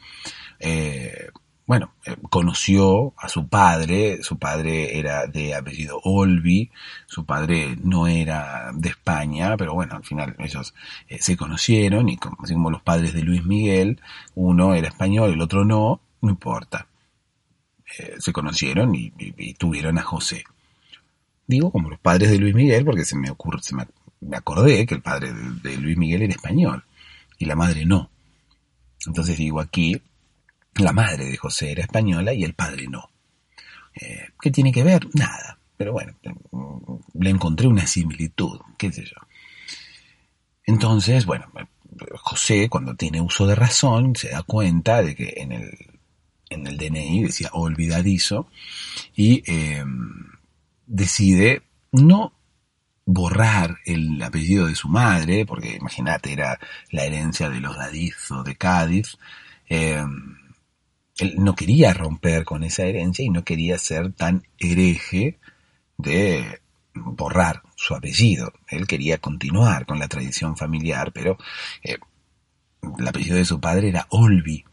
Eh, bueno, eh, conoció a su padre, su padre era de apellido Olvi, su padre no era de España, pero bueno, al final ellos eh, se conocieron y como, como los padres de Luis Miguel, uno era español, el otro no, no importa. Eh, se conocieron y, tuvieron a José. Digo como los padres de Luis Miguel porque se me ocurre, se me, acordé que el padre de Luis Miguel era español y la madre no. Entonces digo aquí, la madre de José era española y el padre no. Eh, ¿Qué tiene que ver? Nada. Pero bueno, le encontré una similitud, qué sé yo. Entonces, bueno, José cuando tiene uso de razón se da cuenta de que en el, en el DNI decía olvidadizo y em, decide no borrar el apellido de su madre, porque imagínate, era la herencia de los Dadizo de Cádiz, eh, él no quería romper con esa herencia y no quería ser tan hereje de borrar su apellido. Él quería continuar con la tradición familiar, pero eh, el apellido de su padre era Olvi.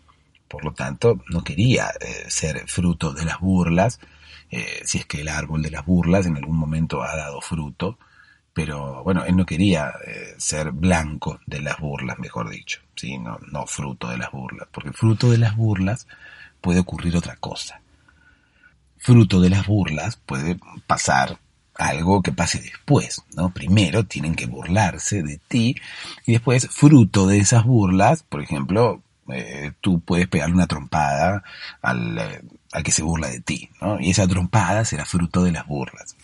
Por lo tanto, no quería eh, ser fruto de las burlas, eh, si es que el árbol de las burlas en algún momento ha dado fruto, pero bueno, él no quería ser blanco de las burlas, mejor dicho, ¿sí? no, no fruto de las burlas, porque fruto de las burlas puede ocurrir otra cosa. Fruto de las burlas puede pasar algo que pase después, ¿no? Primero tienen que burlarse de ti y después, fruto de esas burlas, por ejemplo, eh, tú puedes pegarle una trompada al, eh, al, que se burla de ti, ¿no? Y esa trompada será fruto de las burlas.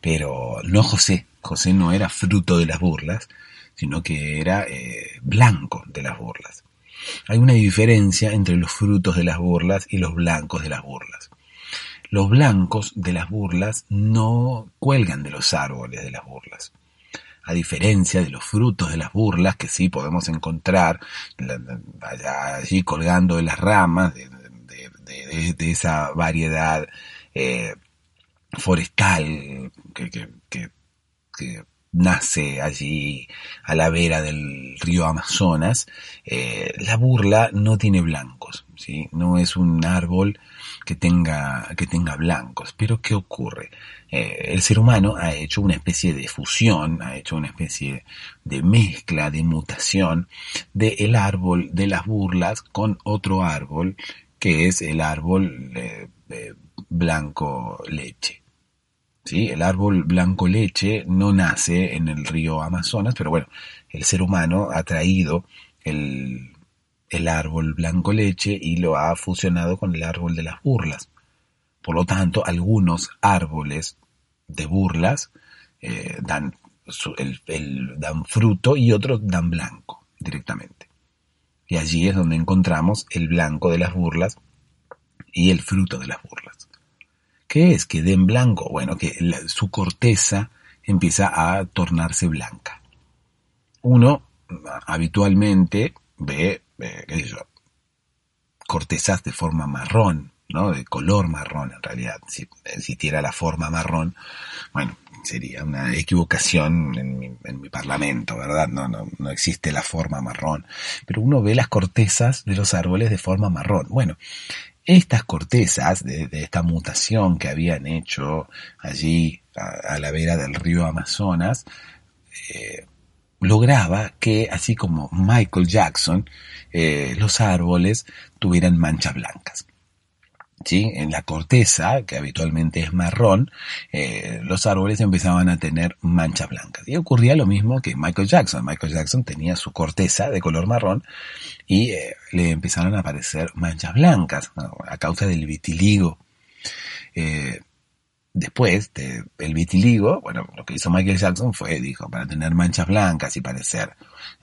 Pero no José, José no era fruto de las burlas, sino que era eh, blanco de las burlas. Hay una diferencia entre los frutos de las burlas y los blancos de las burlas. Los blancos de las burlas no cuelgan de los árboles de las burlas. A diferencia de los frutos de las burlas que sí podemos encontrar allí colgando de las ramas de, esa variedad eh, forestal que, que nace allí a la vera del río Amazonas, eh, la burla no tiene blancos, ¿sí? no es un árbol que tenga, que tenga blancos. Pero ¿qué ocurre? Eh, el ser humano ha hecho una especie de fusión, ha hecho una especie de mezcla, de mutación del árbol de las burlas con otro árbol que es el árbol eh, blanco leche. ¿Sí? El árbol blanco leche no nace en el río Amazonas, pero bueno, el ser humano ha traído el, el árbol blanco leche y lo ha fusionado con el árbol de las burlas. Por lo tanto, algunos árboles de burlas eh, dan, fruto y otros dan blanco directamente. Y allí es donde encontramos el blanco de las burlas y el fruto de las burlas. ¿Qué es que den blanco? Bueno, que su corteza empieza a tornarse blanca. Uno habitualmente ve, eh, qué sé yo, cortezas de forma marrón, ¿no? De color marrón en realidad. Si existiera la forma marrón, bueno, sería una equivocación en mi, en mi parlamento, ¿verdad? No, no, no existe la forma marrón. Pero uno ve las cortezas de los árboles de forma marrón. Bueno, estas cortezas de, esta mutación que habían hecho allí a, la vera del río Amazonas, eh, lograba que, así como Michael Jackson, eh, los árboles tuvieran manchas blancas. En la corteza, que habitualmente es marrón, eh, los árboles empezaban a tener manchas blancas. Y ocurría lo mismo que Michael Jackson. Michael Jackson tenía su corteza de color marrón y eh, le empezaron a aparecer manchas blancas a causa del vitiligo. Eh, después del vitiligo, bueno, lo que hizo Michael Jackson fue, dijo, para tener manchas blancas y parecer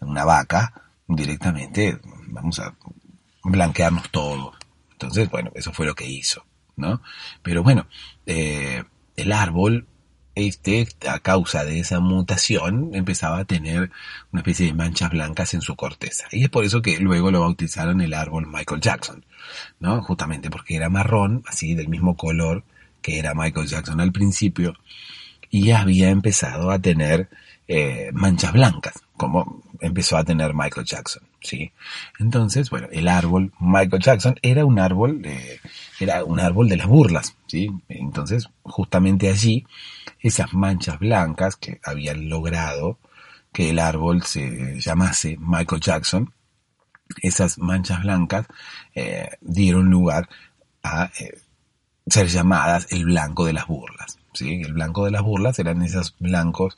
una vaca, directamente vamos a blanquearnos todo. Entonces, bueno, eso fue lo que hizo, ¿no? Pero bueno, eh, el árbol, este, a causa de esa mutación, empezaba a tener una especie de manchas blancas en su corteza. Y es por eso que luego lo bautizaron el árbol Michael Jackson, ¿no? Justamente porque era marrón, así del mismo color que era Michael Jackson al principio, y había empezado a tener eh, manchas blancas, como empezó a tener Michael Jackson, ¿sí? Entonces, bueno, el árbol Michael Jackson era un árbol, era un árbol de las burlas, ¿sí? Entonces, justamente allí, esas manchas blancas que habían logrado que el árbol se llamase Michael Jackson, esas manchas blancas eh, dieron lugar a eh, ser llamadas el blanco de las burlas, ¿sí? El blanco de las burlas eran esos blancos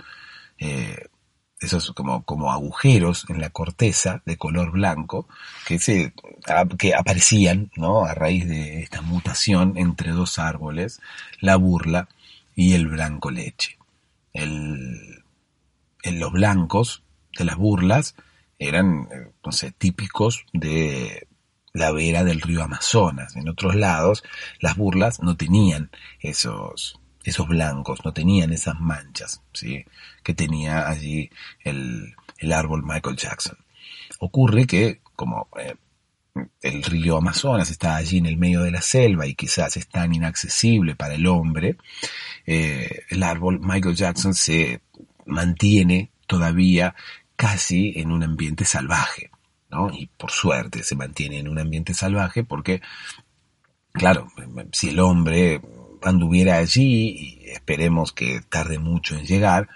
eh, esos como, como agujeros en la corteza de color blanco que se que aparecían ¿no? a raíz de esta mutación entre dos árboles, la burla y el blanco leche. El, en los blancos de las burlas eran, eh, no sé, típicos de la vera del río Amazonas. En otros lados, las burlas no tenían esos, esos blancos, no tenían esas manchas, ¿sí? Que tenía allí el, el árbol Michael Jackson. Ocurre que, como eh, el río Amazonas está allí en el medio de la selva y quizás es tan inaccesible para el hombre, eh, el árbol Michael Jackson se mantiene todavía casi en un ambiente salvaje, ¿no? Y por suerte se mantiene en un ambiente salvaje porque, claro, si el hombre anduviera allí, y esperemos que tarde mucho en llegar,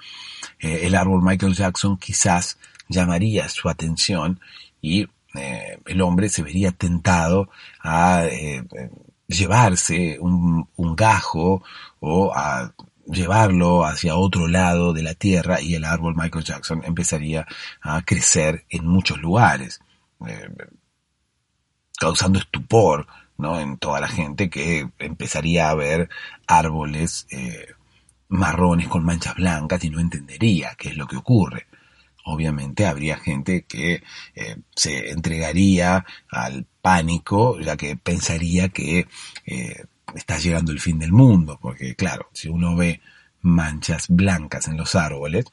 eh, el árbol Michael Jackson quizás llamaría su atención y eh, el hombre se vería tentado a eh, llevarse un, un, gajo o a llevarlo hacia otro lado de la tierra y el árbol Michael Jackson empezaría a crecer en muchos lugares, causando estupor ¿no? En toda la gente que empezaría a ver árboles eh, marrones con manchas blancas y no entendería qué es lo que ocurre. Obviamente habría gente que eh, se entregaría al pánico, ya que pensaría que eh, está llegando el fin del mundo, porque claro, si uno ve manchas blancas en los árboles,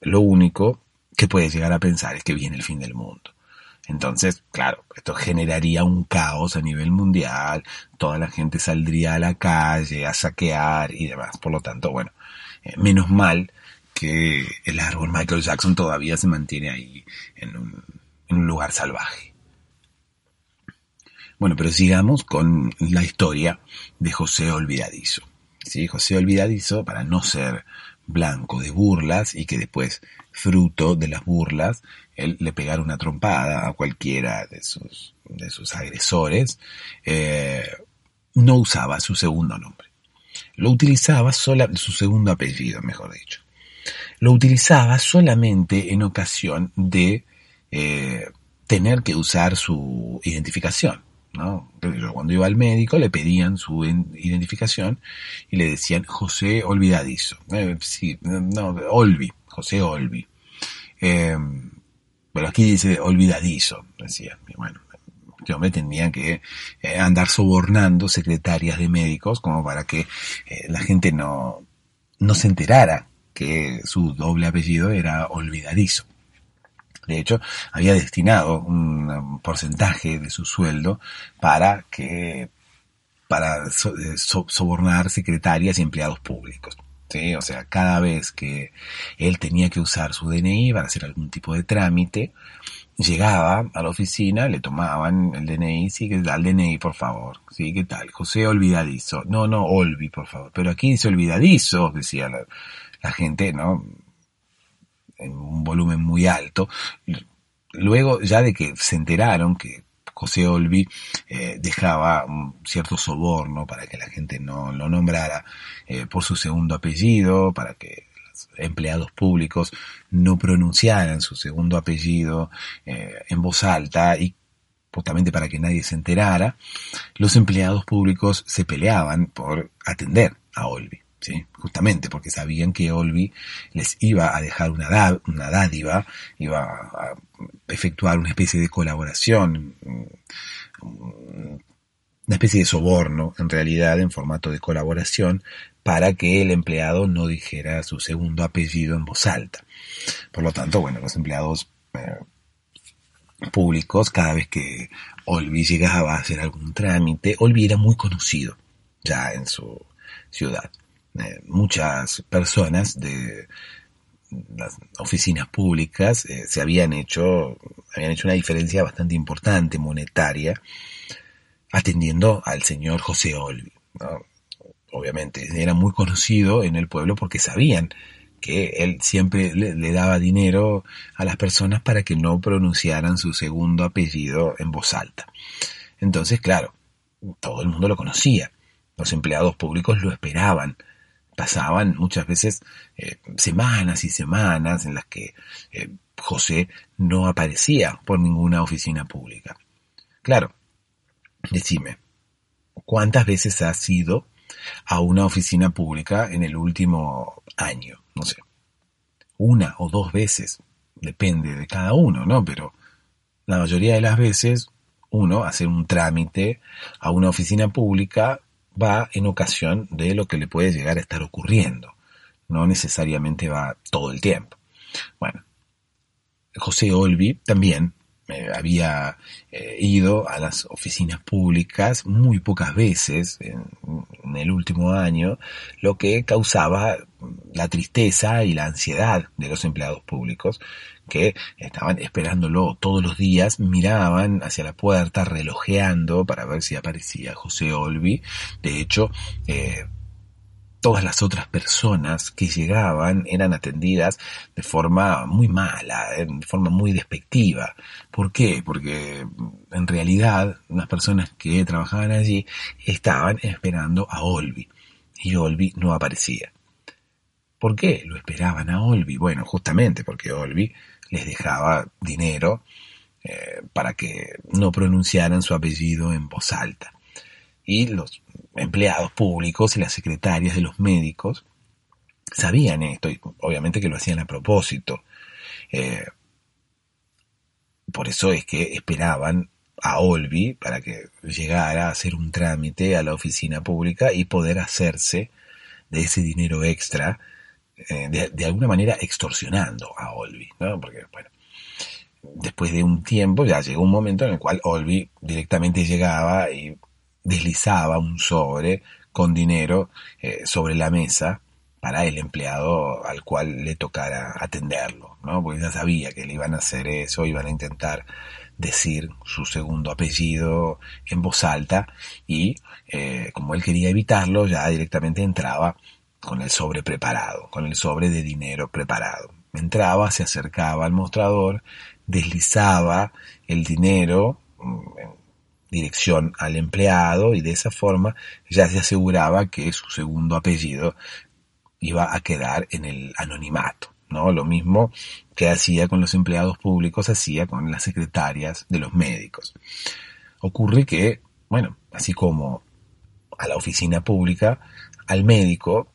lo único que puede llegar a pensar es que viene el fin del mundo. Entonces, claro, esto generaría un caos a nivel mundial, toda la gente saldría a la calle a saquear y demás. Por lo tanto, bueno, eh, menos mal que el árbol Michael Jackson todavía se mantiene ahí en un, en un lugar salvaje. Bueno, pero sigamos con la historia de José Olvidadizo. ¿Sí? José Olvidadizo, para no ser blanco de burlas y que después, fruto de las burlas, él le pegara una trompada a cualquiera de sus, de sus agresores, eh, no usaba su segundo nombre. Lo utilizaba sola, su segundo apellido, mejor dicho. Lo utilizaba solamente en ocasión de eh, tener que usar su identificación. ¿no? Cuando iba al médico le pedían su identificación y le decían José Olvidadizo. Eh, sí, no, Olvi, José Olvi. Eh, pero aquí dice olvidadizo, decía. bueno, yo me tenía que eh, andar sobornando secretarias de médicos como para que la gente no, no se enterara que su doble apellido era olvidadizo. De hecho, había destinado un porcentaje de su sueldo para que para eh, sobornar secretarias y empleados públicos. ¿Sí? O sea, cada vez que él tenía que usar su DNI para hacer algún tipo de trámite, llegaba a la oficina, le tomaban el DNI, sí, que al DNI, por favor, sí, ¿qué tal? José Olvidadizo. No, no, Olvi, por favor. Pero aquí dice Olvidadizo, decía la, la gente, ¿no? En un volumen muy alto. Luego, ya de que se enteraron que José Olvi eh, dejaba un cierto soborno para que la gente no lo nombrara eh, por su segundo apellido, para que los empleados públicos no pronunciaran su segundo apellido eh, en voz alta y justamente para que nadie se enterara, los empleados públicos se peleaban por atender a Olvi. Justamente porque sabían que Olvi les iba a dejar una, una dádiva, iba a efectuar una especie de colaboración, una especie de soborno en realidad en formato de colaboración para que el empleado no dijera su segundo apellido en voz alta. Por lo tanto, bueno, los empleados eh, públicos, cada vez que Olvi llegaba a hacer algún trámite, Olvi era muy conocido ya en su ciudad. Eh, muchas personas de las oficinas públicas eh, se habían hecho, habían hecho una diferencia bastante importante monetaria atendiendo al señor José Olvi. Obviamente, era muy conocido en el pueblo porque sabían que él siempre le, daba dinero a las personas para que no pronunciaran su segundo apellido en voz alta. Entonces, claro, todo el mundo lo conocía. Los empleados públicos lo esperaban pasaban muchas veces eh, semanas y semanas en las que eh, José no aparecía por ninguna oficina pública. Claro, decime, ¿cuántas veces has ido a una oficina pública en el último año? No sé, una o dos veces, depende de cada uno, ¿no? Pero la mayoría de las veces uno hace un trámite a una oficina pública va en ocasión de lo que le puede llegar a estar ocurriendo. No necesariamente va todo el tiempo. Bueno, José Olvi también eh, había eh, ido a las oficinas públicas muy pocas veces en, el último año, lo que causaba la tristeza y la ansiedad de los empleados públicos que estaban esperándolo todos los días, miraban hacia la puerta relojeando para ver si aparecía José Olvi. De hecho, eh, todas las otras personas que llegaban eran atendidas de forma muy mala, de forma muy despectiva. ¿Por qué? Porque en realidad las personas que trabajaban allí estaban esperando a Olvi y Olvi no aparecía. ¿Por qué lo esperaban a Olvi? Bueno, justamente porque Olvi les dejaba dinero eh, para que no pronunciaran su apellido en voz alta. Y los empleados públicos y las secretarias de los médicos sabían esto y obviamente que lo hacían a propósito. Eh, por eso es que esperaban a Olvi para que llegara a hacer un trámite a la oficina pública y poder hacerse de ese dinero extra, eh, de, alguna manera extorsionando a Olvi, ¿no? Porque, bueno, después de un tiempo ya llegó un momento en el cual Olvi directamente llegaba y deslizaba un sobre con dinero eh, sobre la mesa para el empleado al cual le tocara atenderlo, ¿no? Porque ya sabía que le iban a hacer eso, iban a intentar decir su segundo apellido en voz alta y eh, como él quería evitarlo, ya directamente entraba con el sobre preparado, con el sobre de dinero preparado. Entraba, se acercaba al mostrador, deslizaba el dinero mm, dirección al empleado y de esa forma ya se aseguraba que su segundo apellido iba a quedar en el anonimato. ¿no? Lo mismo que hacía con los empleados públicos, hacía con las secretarias de los médicos. Ocurre que, bueno, así como a la oficina pública, al médico,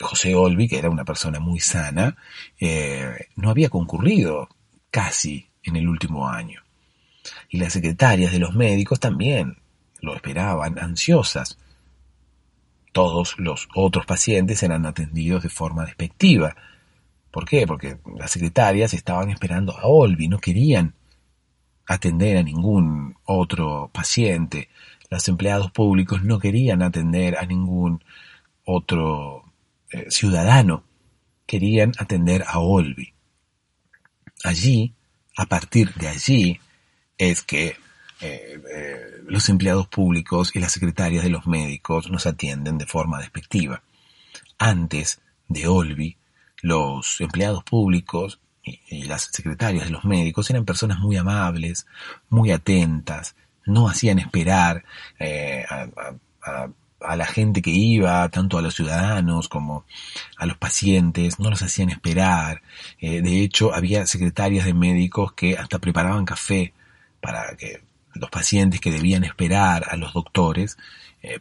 José Olvi, que era una persona muy sana, eh, no había concurrido casi en el último año y las secretarias de los médicos también lo esperaban, ansiosas. Todos los otros pacientes eran atendidos de forma despectiva, ¿Por qué? Porque las secretarias estaban esperando a Olvi, no querían atender a ningún otro paciente. Los empleados públicos no querían atender a ningún otro eh, ciudadano. Querían atender a Olvi. Allí, a partir de allí, es que eh, eh, los empleados públicos y las secretarias de los médicos nos atienden de forma despectiva. Antes de Olvi, los empleados públicos y, las secretarias de los médicos eran personas muy amables, muy atentas, no hacían esperar eh, a, la gente que iba, tanto a los ciudadanos como a los pacientes, no los hacían esperar. De hecho, había secretarias de médicos que hasta preparaban café para que los pacientes que debían esperar a los doctores eh,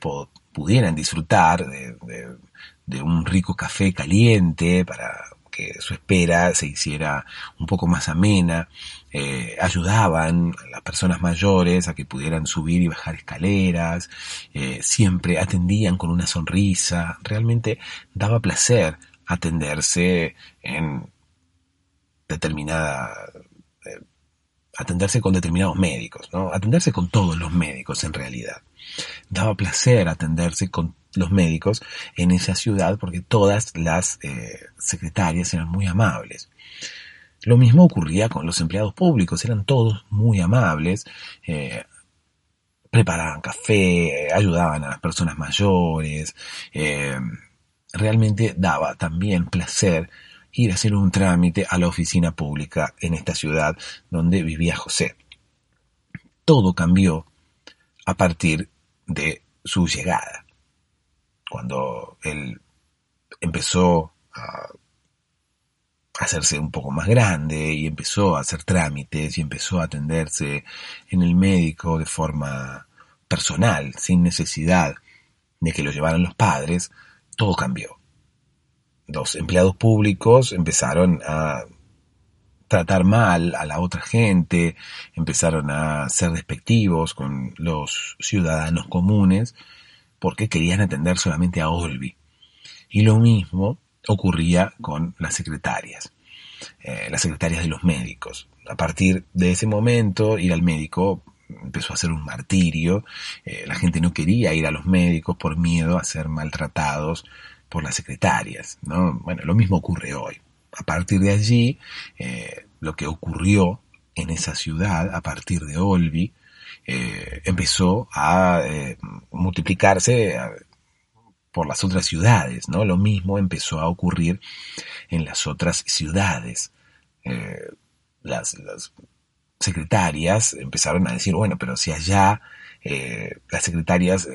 pudieran disfrutar de, un rico café caliente para que su espera se hiciera un poco más amena, eh, ayudaban a las personas mayores a que pudieran subir y bajar escaleras, eh, siempre atendían con una sonrisa, realmente daba placer atenderse en determinada atenderse con determinados médicos, ¿no? Atenderse con todos los médicos en realidad. Daba placer atenderse con los médicos en esa ciudad porque todas las eh, secretarias eran muy amables. Lo mismo ocurría con los empleados públicos, eran todos muy amables, eh, preparaban café, ayudaban a las personas mayores, eh, realmente daba también placer ir a hacer un trámite a la oficina pública en esta ciudad donde vivía José. Todo cambió a partir de su llegada cuando él empezó a hacerse un poco más grande y empezó a hacer trámites y empezó a atenderse en el médico de forma personal, sin necesidad de que lo llevaran los padres, todo cambió. Los empleados públicos empezaron a tratar mal a la otra gente, empezaron a ser despectivos con los ciudadanos comunes porque querían atender solamente a Olvi. Y lo mismo ocurría con las secretarias, eh, las secretarias de los médicos. A partir de ese momento, ir al médico empezó a ser un martirio. Eh, la gente no quería ir a los médicos por miedo a ser maltratados por las secretarias. ¿no? Bueno, lo mismo ocurre hoy. A partir de allí, eh, lo que ocurrió en esa ciudad, a partir de Olvi, eh, empezó a eh, multiplicarse por las otras ciudades, ¿no? Lo mismo empezó a ocurrir en las otras ciudades. las, secretarias empezaron a decir, bueno, pero si allá las secretarias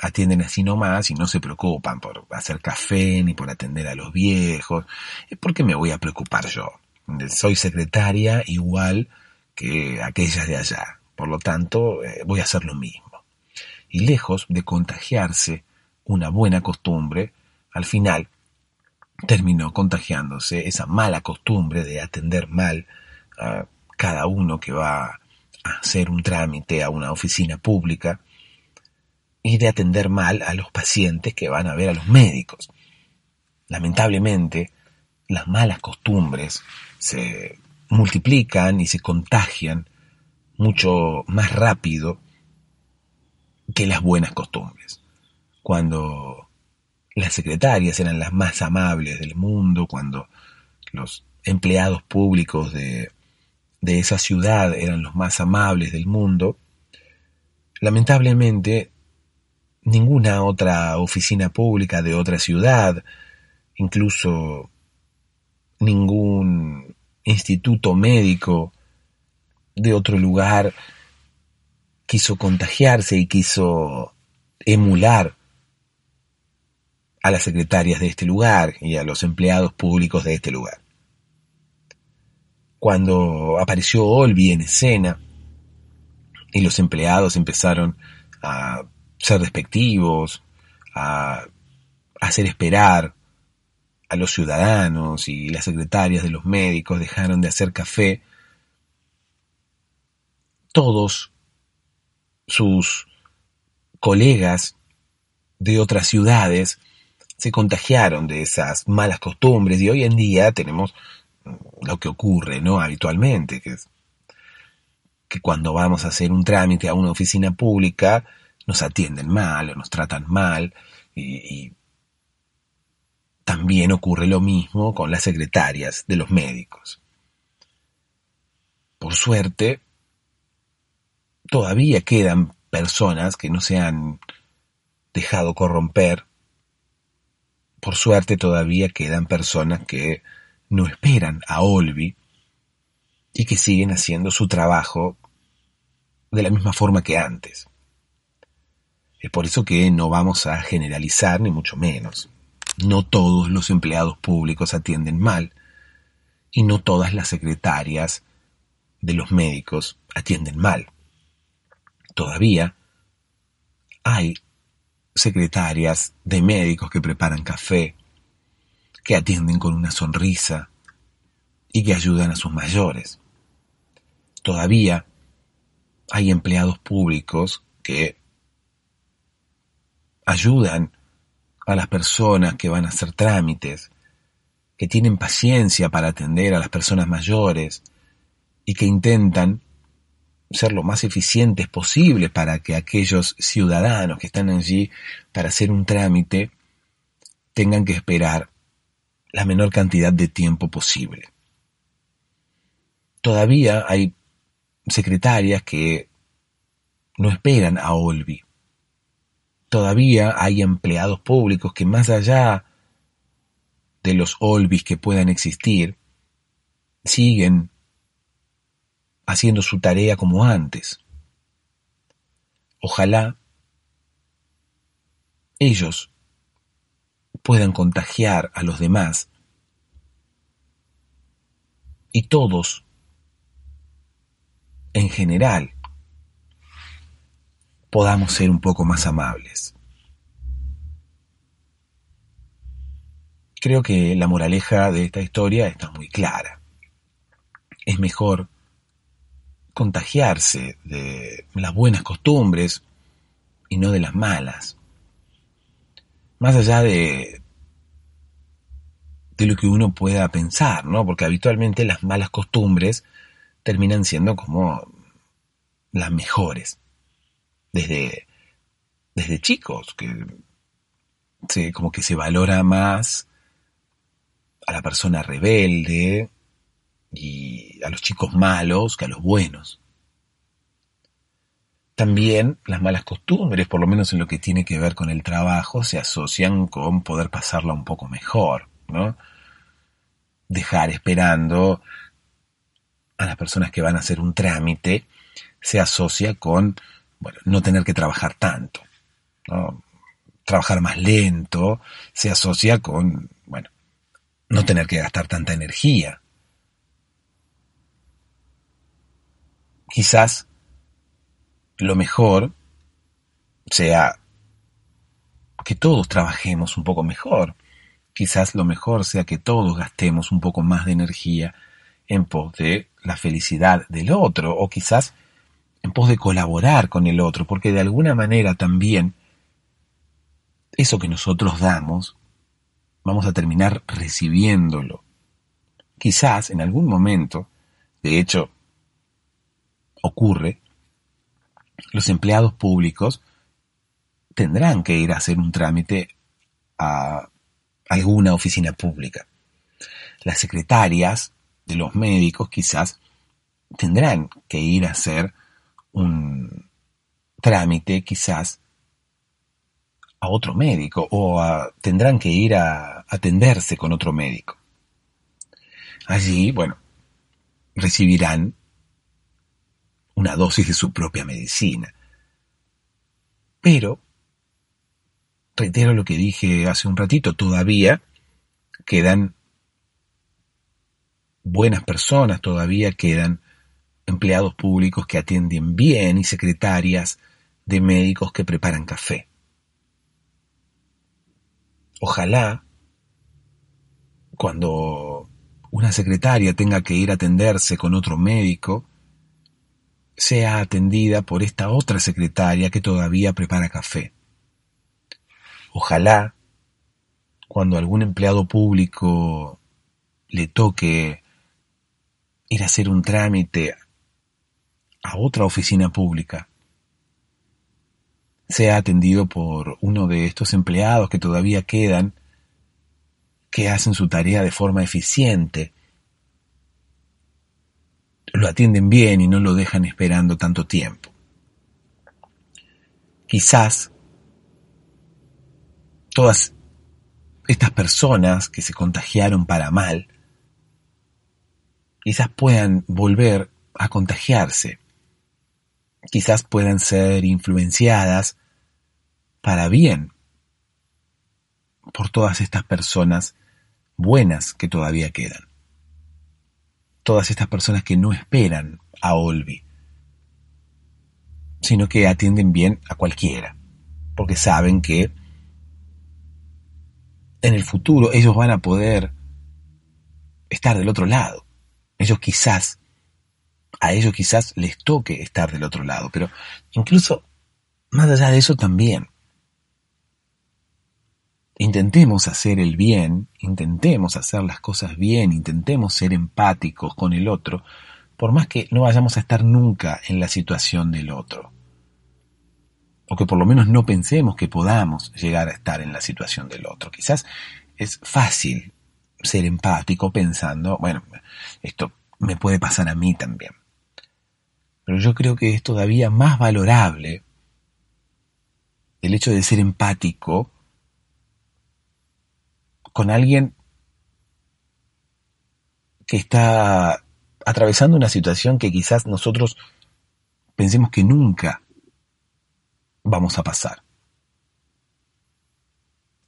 atienden así nomás y no se preocupan por hacer café ni por atender a los viejos, ¿por qué me voy a preocupar yo? Soy secretaria igual que aquellas de allá. Por lo tanto, eh, voy a hacer lo mismo. Y lejos de contagiarse una buena costumbre, al final terminó contagiándose esa mala costumbre de atender mal a cada uno que va a hacer un trámite a una oficina pública y de atender mal a los pacientes que van a ver a los médicos. Lamentablemente, las malas costumbres se multiplican y se contagian mucho más rápido que las buenas costumbres. Cuando las secretarias eran las más amables del mundo, cuando los empleados públicos de, de esa ciudad eran los más amables del mundo, lamentablemente ninguna otra oficina pública de otra ciudad, incluso ningún instituto médico de otro lugar quiso contagiarse y quiso emular a las secretarias de este lugar y a los empleados públicos de este lugar. Cuando apareció Olvi en escena y los empleados empezaron a ser despectivos, a hacer esperar a los ciudadanos y las secretarias de los médicos dejaron de hacer café todos sus colegas de otras ciudades se contagiaron de esas malas costumbres y hoy en día tenemos lo que ocurre, ¿no? Habitualmente, que es que cuando vamos a hacer un trámite a una oficina pública nos atienden mal o nos tratan mal y, también ocurre lo mismo con las secretarias de los médicos. Por suerte, todavía quedan personas que no se han dejado corromper. Por suerte todavía quedan personas que no esperan a Olvi y que siguen haciendo su trabajo de la misma forma que antes. Es por eso que no vamos a generalizar ni mucho menos. No todos los empleados públicos atienden mal y no todas las secretarias de los médicos atienden mal. Todavía hay secretarias de médicos que preparan café, que atienden con una sonrisa y que ayudan a sus mayores. Todavía hay empleados públicos que ayudan a las personas que van a hacer trámites, que tienen paciencia para atender a las personas mayores y que intentan ser lo más eficientes posible para que aquellos ciudadanos que están allí para hacer un trámite tengan que esperar la menor cantidad de tiempo posible. Todavía hay secretarias que no esperan a Olvi, todavía hay empleados públicos que más allá de los olvis que puedan existir, siguen haciendo su tarea como antes. Ojalá ellos puedan contagiar a los demás y todos, en general, podamos ser un poco más amables. Creo que la moraleja de esta historia está muy clara. Es mejor contagiarse de las buenas costumbres y no de las malas. Más allá de, de lo que uno pueda pensar, ¿no? Porque habitualmente las malas costumbres terminan siendo como las mejores desde, desde chicos, que se, como que se valora más a la persona rebelde y a los chicos malos que a los buenos. También las malas costumbres, por lo menos en lo que tiene que ver con el trabajo, se asocian con poder pasarla un poco mejor, ¿no? Dejar esperando a las personas que van a hacer un trámite se asocia con bueno, no tener que trabajar tanto, trabajar más lento, se asocia con, bueno, no tener que gastar tanta energía. Quizás lo mejor sea que todos trabajemos un poco mejor. Quizás lo mejor sea que todos gastemos un poco más de energía en pos de la felicidad del otro, o quizás en pos de colaborar con el otro, porque de alguna manera también eso que nosotros damos, vamos a terminar recibiéndolo. Quizás en algún momento, de hecho, ocurre, los empleados públicos tendrán que ir a hacer un trámite a alguna oficina pública. Las secretarias de los médicos quizás tendrán que ir a hacer un trámite quizás a otro médico o tendrán que ir a atenderse con otro médico. Allí, bueno, recibirán una dosis de su propia medicina. Pero, reitero lo que dije hace un ratito, todavía quedan buenas personas, todavía quedan empleados públicos que atienden bien y secretarias de médicos que preparan café. Ojalá, cuando una secretaria tenga que ir a atenderse con otro médico, sea atendida por esta otra secretaria que todavía prepara café. Ojalá cuando algún empleado público le toque ir a hacer un trámite a otra oficina pública, sea atendido por uno de estos empleados que todavía quedan, que hacen su tarea de forma eficiente, lo atienden bien y no lo dejan esperando tanto tiempo. Quizás todas estas personas que se contagiaron para mal, quizás puedan volver a contagiarse, quizás puedan ser influenciadas para bien por todas estas personas buenas que todavía quedan. Todas estas personas que no esperan a Olvi, sino que atienden bien a cualquiera, porque saben que en el futuro ellos van a poder estar del otro lado. Ellos quizás, a ellos quizás les toque estar del otro lado, pero incluso más allá de eso también. Intentemos hacer el bien, intentemos hacer las cosas bien, intentemos ser empáticos con el otro, por más que no vayamos a estar nunca en la situación del otro. O que por lo menos no pensemos que podamos llegar a estar en la situación del otro. Quizás es fácil ser empático pensando, bueno, esto me puede pasar a mí también. Pero yo creo que es todavía más valorable el hecho de ser empático con alguien que está atravesando una situación que quizás nosotros pensemos que nunca vamos a pasar.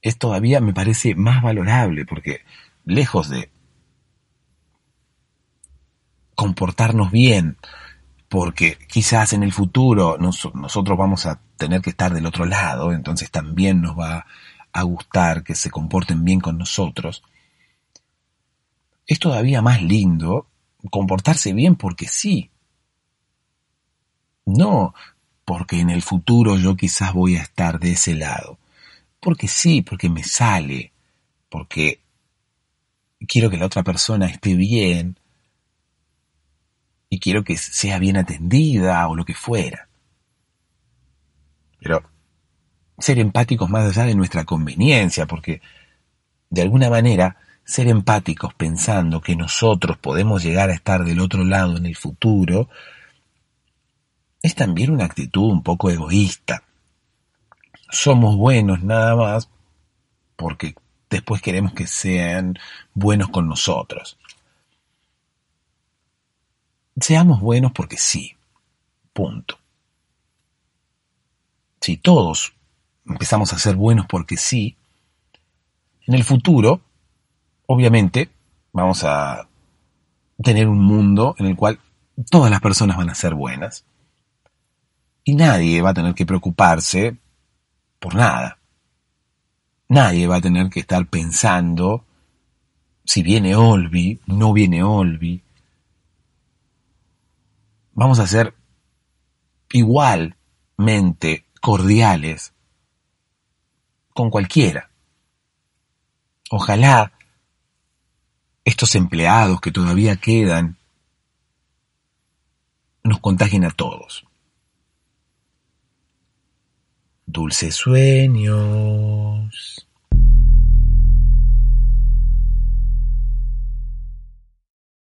Es todavía, me parece, más valorable porque lejos de comportarnos bien, porque quizás en el futuro nosotros vamos a tener que estar del otro lado, entonces también nos va a gustar que se comporten bien con nosotros. Es todavía más lindo comportarse bien porque sí. No porque en el futuro yo quizás voy a estar de ese lado. Porque sí, porque me sale, porque quiero que la otra persona esté bien y quiero que sea bien atendida o lo que fuera. Pero ser empáticos más allá de nuestra conveniencia, porque de alguna manera ser empáticos pensando que nosotros podemos llegar a estar del otro lado en el futuro, es también una actitud un poco egoísta. Somos buenos nada más porque después queremos que sean buenos con nosotros. Seamos buenos porque sí. Punto. Si todos empezamos a ser buenos porque sí, en el futuro, obviamente, vamos a tener un mundo en el cual todas las personas van a ser buenas y nadie va a tener que preocuparse por nada. Nadie va a tener que estar pensando si viene Olvi, no viene Olvi. Vamos a ser igualmente cordiales con cualquiera. Ojalá estos empleados que todavía quedan nos contagien a todos. Dulces sueños.